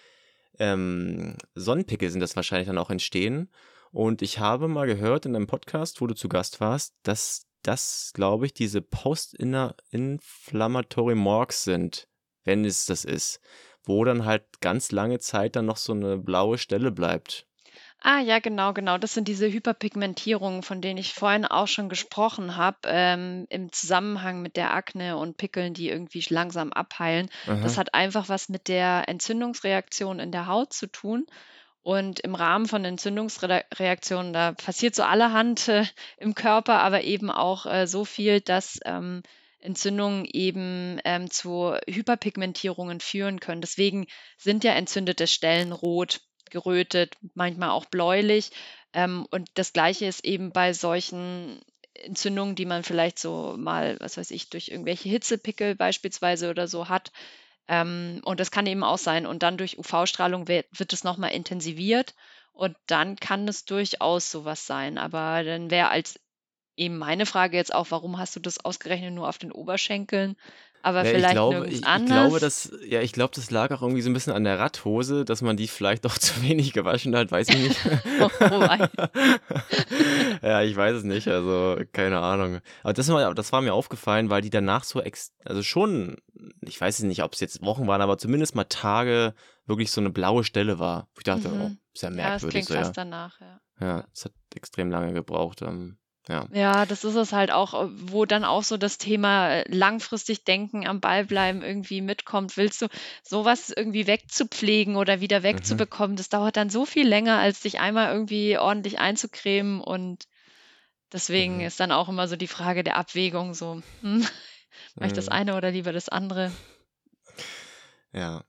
ähm, Sonnenpickel sind das wahrscheinlich dann auch entstehen. Und ich habe mal gehört in einem Podcast, wo du zu Gast warst, dass das, glaube ich, diese Post-Inflammatory Marks sind, wenn es das ist, wo dann halt ganz lange Zeit dann noch so eine blaue Stelle bleibt. Ah, ja, genau, genau. Das sind diese Hyperpigmentierungen, von denen ich vorhin auch schon gesprochen habe, ähm, im Zusammenhang mit der Akne und Pickeln, die irgendwie langsam abheilen. Das Aha. hat einfach was mit der Entzündungsreaktion in der Haut zu tun. Und im Rahmen von Entzündungsreaktionen, da passiert so allerhand äh, im Körper, aber eben auch äh, so viel, dass ähm, Entzündungen eben ähm, zu Hyperpigmentierungen führen können. Deswegen sind ja entzündete Stellen rot, gerötet, manchmal auch bläulich. Ähm, und das Gleiche ist eben bei solchen Entzündungen, die man vielleicht so mal, was weiß ich, durch irgendwelche Hitzepickel beispielsweise oder so hat. Ähm, und das kann eben auch sein. Und dann durch UV-Strahlung wird, wird es nochmal intensiviert. Und dann kann es durchaus sowas sein. Aber dann wäre als eben meine Frage jetzt auch, warum hast du das ausgerechnet nur auf den Oberschenkeln, aber Ja, ich vielleicht glaube, nirgends ich, ich glaube, das, ja, ich glaube, das lag auch irgendwie so ein bisschen an der Radhose, dass man die vielleicht auch zu wenig gewaschen hat, weiß ich nicht. Oh, oh. Ja, ich weiß es nicht, also keine Ahnung. Aber das war, das war mir aufgefallen, weil die danach so, ex also schon, ich weiß es nicht, ob es jetzt Wochen waren, aber zumindest mal Tage wirklich so eine blaue Stelle war. Wo ich dachte, oh, Mhm. ist ja Ja, das merkwürdig klingt so, ja. fast danach, ja. Ja, es hat extrem lange gebraucht. Ähm, ja. Ja, das ist es halt auch, wo dann auch so das Thema äh, langfristig denken, am Ball bleiben irgendwie mitkommt. Willst du sowas irgendwie wegzupflegen oder wieder Mhm. wegzubekommen? Das dauert dann so viel länger, als dich einmal irgendwie ordentlich einzucremen und deswegen Mhm. ist dann auch immer so die Frage der Abwägung so, hm, mache ich das Mhm. eine oder lieber das andere? Ja.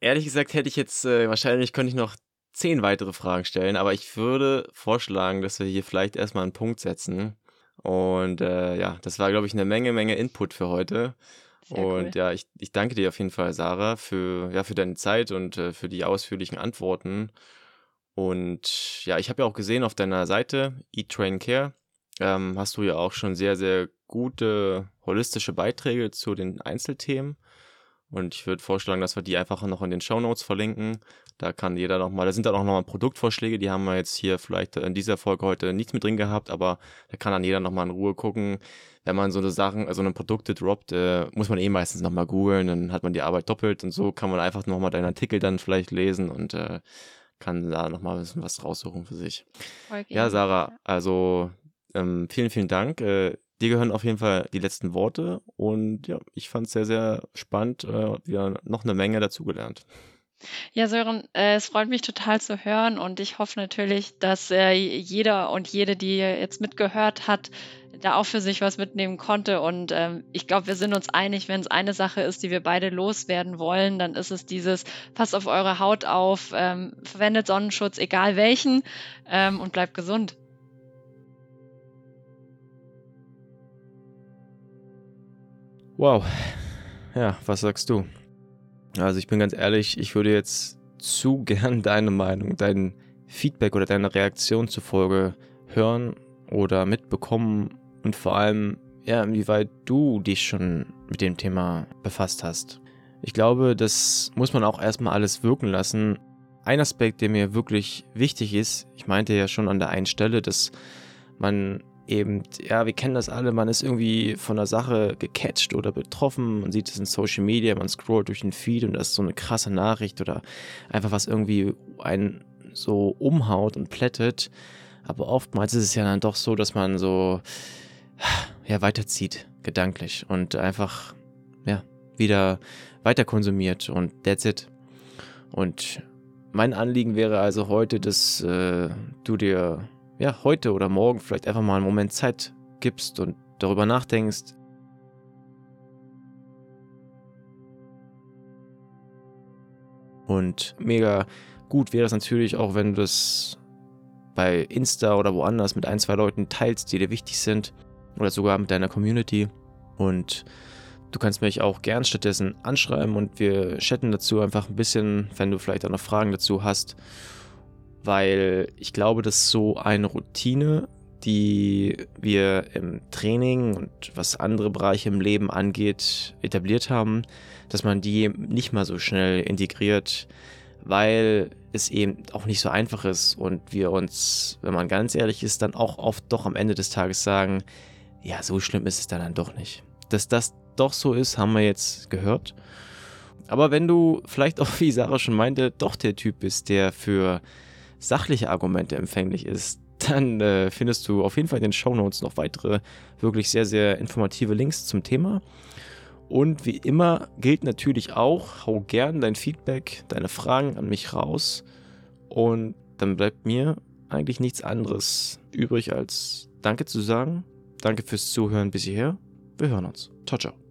Ehrlich gesagt hätte ich jetzt, äh, wahrscheinlich könnte ich noch zehn weitere Fragen stellen, aber ich würde vorschlagen, dass wir hier vielleicht erstmal einen Punkt setzen. Und äh, ja, das war, glaube ich, eine Menge, Menge Input für heute. Sehr und cool. ja, ich, ich danke dir auf jeden Fall, Sarah, für, ja, für deine Zeit und äh, für die ausführlichen Antworten. Und ja, ich habe ja auch gesehen auf deiner Seite, Eat Train Care, ähm, hast du ja auch schon sehr, sehr gute holistische Beiträge zu den Einzelthemen. Und ich würde vorschlagen, dass wir die einfach noch in den Show Notes verlinken. Da kann jeder nochmal, da sind dann auch nochmal Produktvorschläge, die haben wir jetzt hier vielleicht in dieser Folge heute nichts mit drin gehabt, aber da kann dann jeder nochmal in Ruhe gucken. Wenn man so eine Sachen, also eine Produkte droppt, äh, muss man eh meistens nochmal googeln, dann hat man die Arbeit doppelt und so kann man einfach nochmal deinen Artikel dann vielleicht lesen und äh, kann da nochmal ein bisschen was raussuchen für sich. Okay. Ja, Sarah, also ähm, vielen, vielen Dank. Äh, dir gehören auf jeden Fall die letzten Worte und ja, ich fand es sehr, sehr spannend. Äh, wieder noch eine Menge dazugelernt. Ja, Sören, äh, es freut mich total zu hören und ich hoffe natürlich, dass äh, jeder und jede, die jetzt mitgehört hat, da auch für sich was mitnehmen konnte. Und ähm, ich glaube, wir sind uns einig, wenn es eine Sache ist, die wir beide loswerden wollen, dann ist es dieses, passt auf eure Haut auf, ähm, verwendet Sonnenschutz, egal welchen, ähm, und bleibt gesund. Wow. Ja, was sagst du? Also ich bin ganz ehrlich, ich würde jetzt zu gern deine Meinung, dein Feedback oder deine Reaktion zufolge hören oder mitbekommen und vor allem, ja, inwieweit du dich schon mit dem Thema befasst hast. Ich glaube, das muss man auch erstmal alles wirken lassen. Ein Aspekt, der mir wirklich wichtig ist, ich meinte ja schon an der einen Stelle, dass man eben, ja, wir kennen das alle, man ist irgendwie von der Sache gecatcht oder betroffen, man sieht es in Social Media, man scrollt durch den Feed und das ist so eine krasse Nachricht oder einfach was irgendwie einen so umhaut und plättet. Aber oftmals ist es ja dann doch so, dass man so ja, weiterzieht, gedanklich und einfach ja, wieder weiter konsumiert und that's it. Und mein Anliegen wäre also heute, dass äh, du dir ja, heute oder morgen vielleicht einfach mal einen Moment Zeit gibst und darüber nachdenkst, Und mega gut wäre es natürlich auch, wenn du das bei Insta oder woanders mit ein, zwei Leuten teilst, die dir wichtig sind. Oder sogar mit deiner Community. Und du kannst mich auch gern stattdessen anschreiben und wir chatten dazu einfach ein bisschen, wenn du vielleicht auch noch Fragen dazu hast weil ich glaube, dass so eine Routine, die wir im Training und was andere Bereiche im Leben angeht, etabliert haben, dass man die nicht mal so schnell integriert, weil es eben auch nicht so einfach ist und wir uns, wenn man ganz ehrlich ist, dann auch oft doch am Ende des Tages sagen, ja, so schlimm ist es dann, dann doch nicht. Dass das doch so ist, haben wir jetzt gehört. Aber wenn du vielleicht auch, wie Sarah schon meinte, doch der Typ bist, der für sachliche Argumente empfänglich ist, dann äh, findest du auf jeden Fall in den Show Notes noch weitere wirklich sehr, sehr informative Links zum Thema. Und wie immer gilt natürlich auch, hau gern dein Feedback, deine Fragen an mich raus. Und dann bleibt mir eigentlich nichts anderes übrig, als Danke zu sagen. Danke fürs Zuhören bis hierher. Wir hören uns. Ciao, ciao.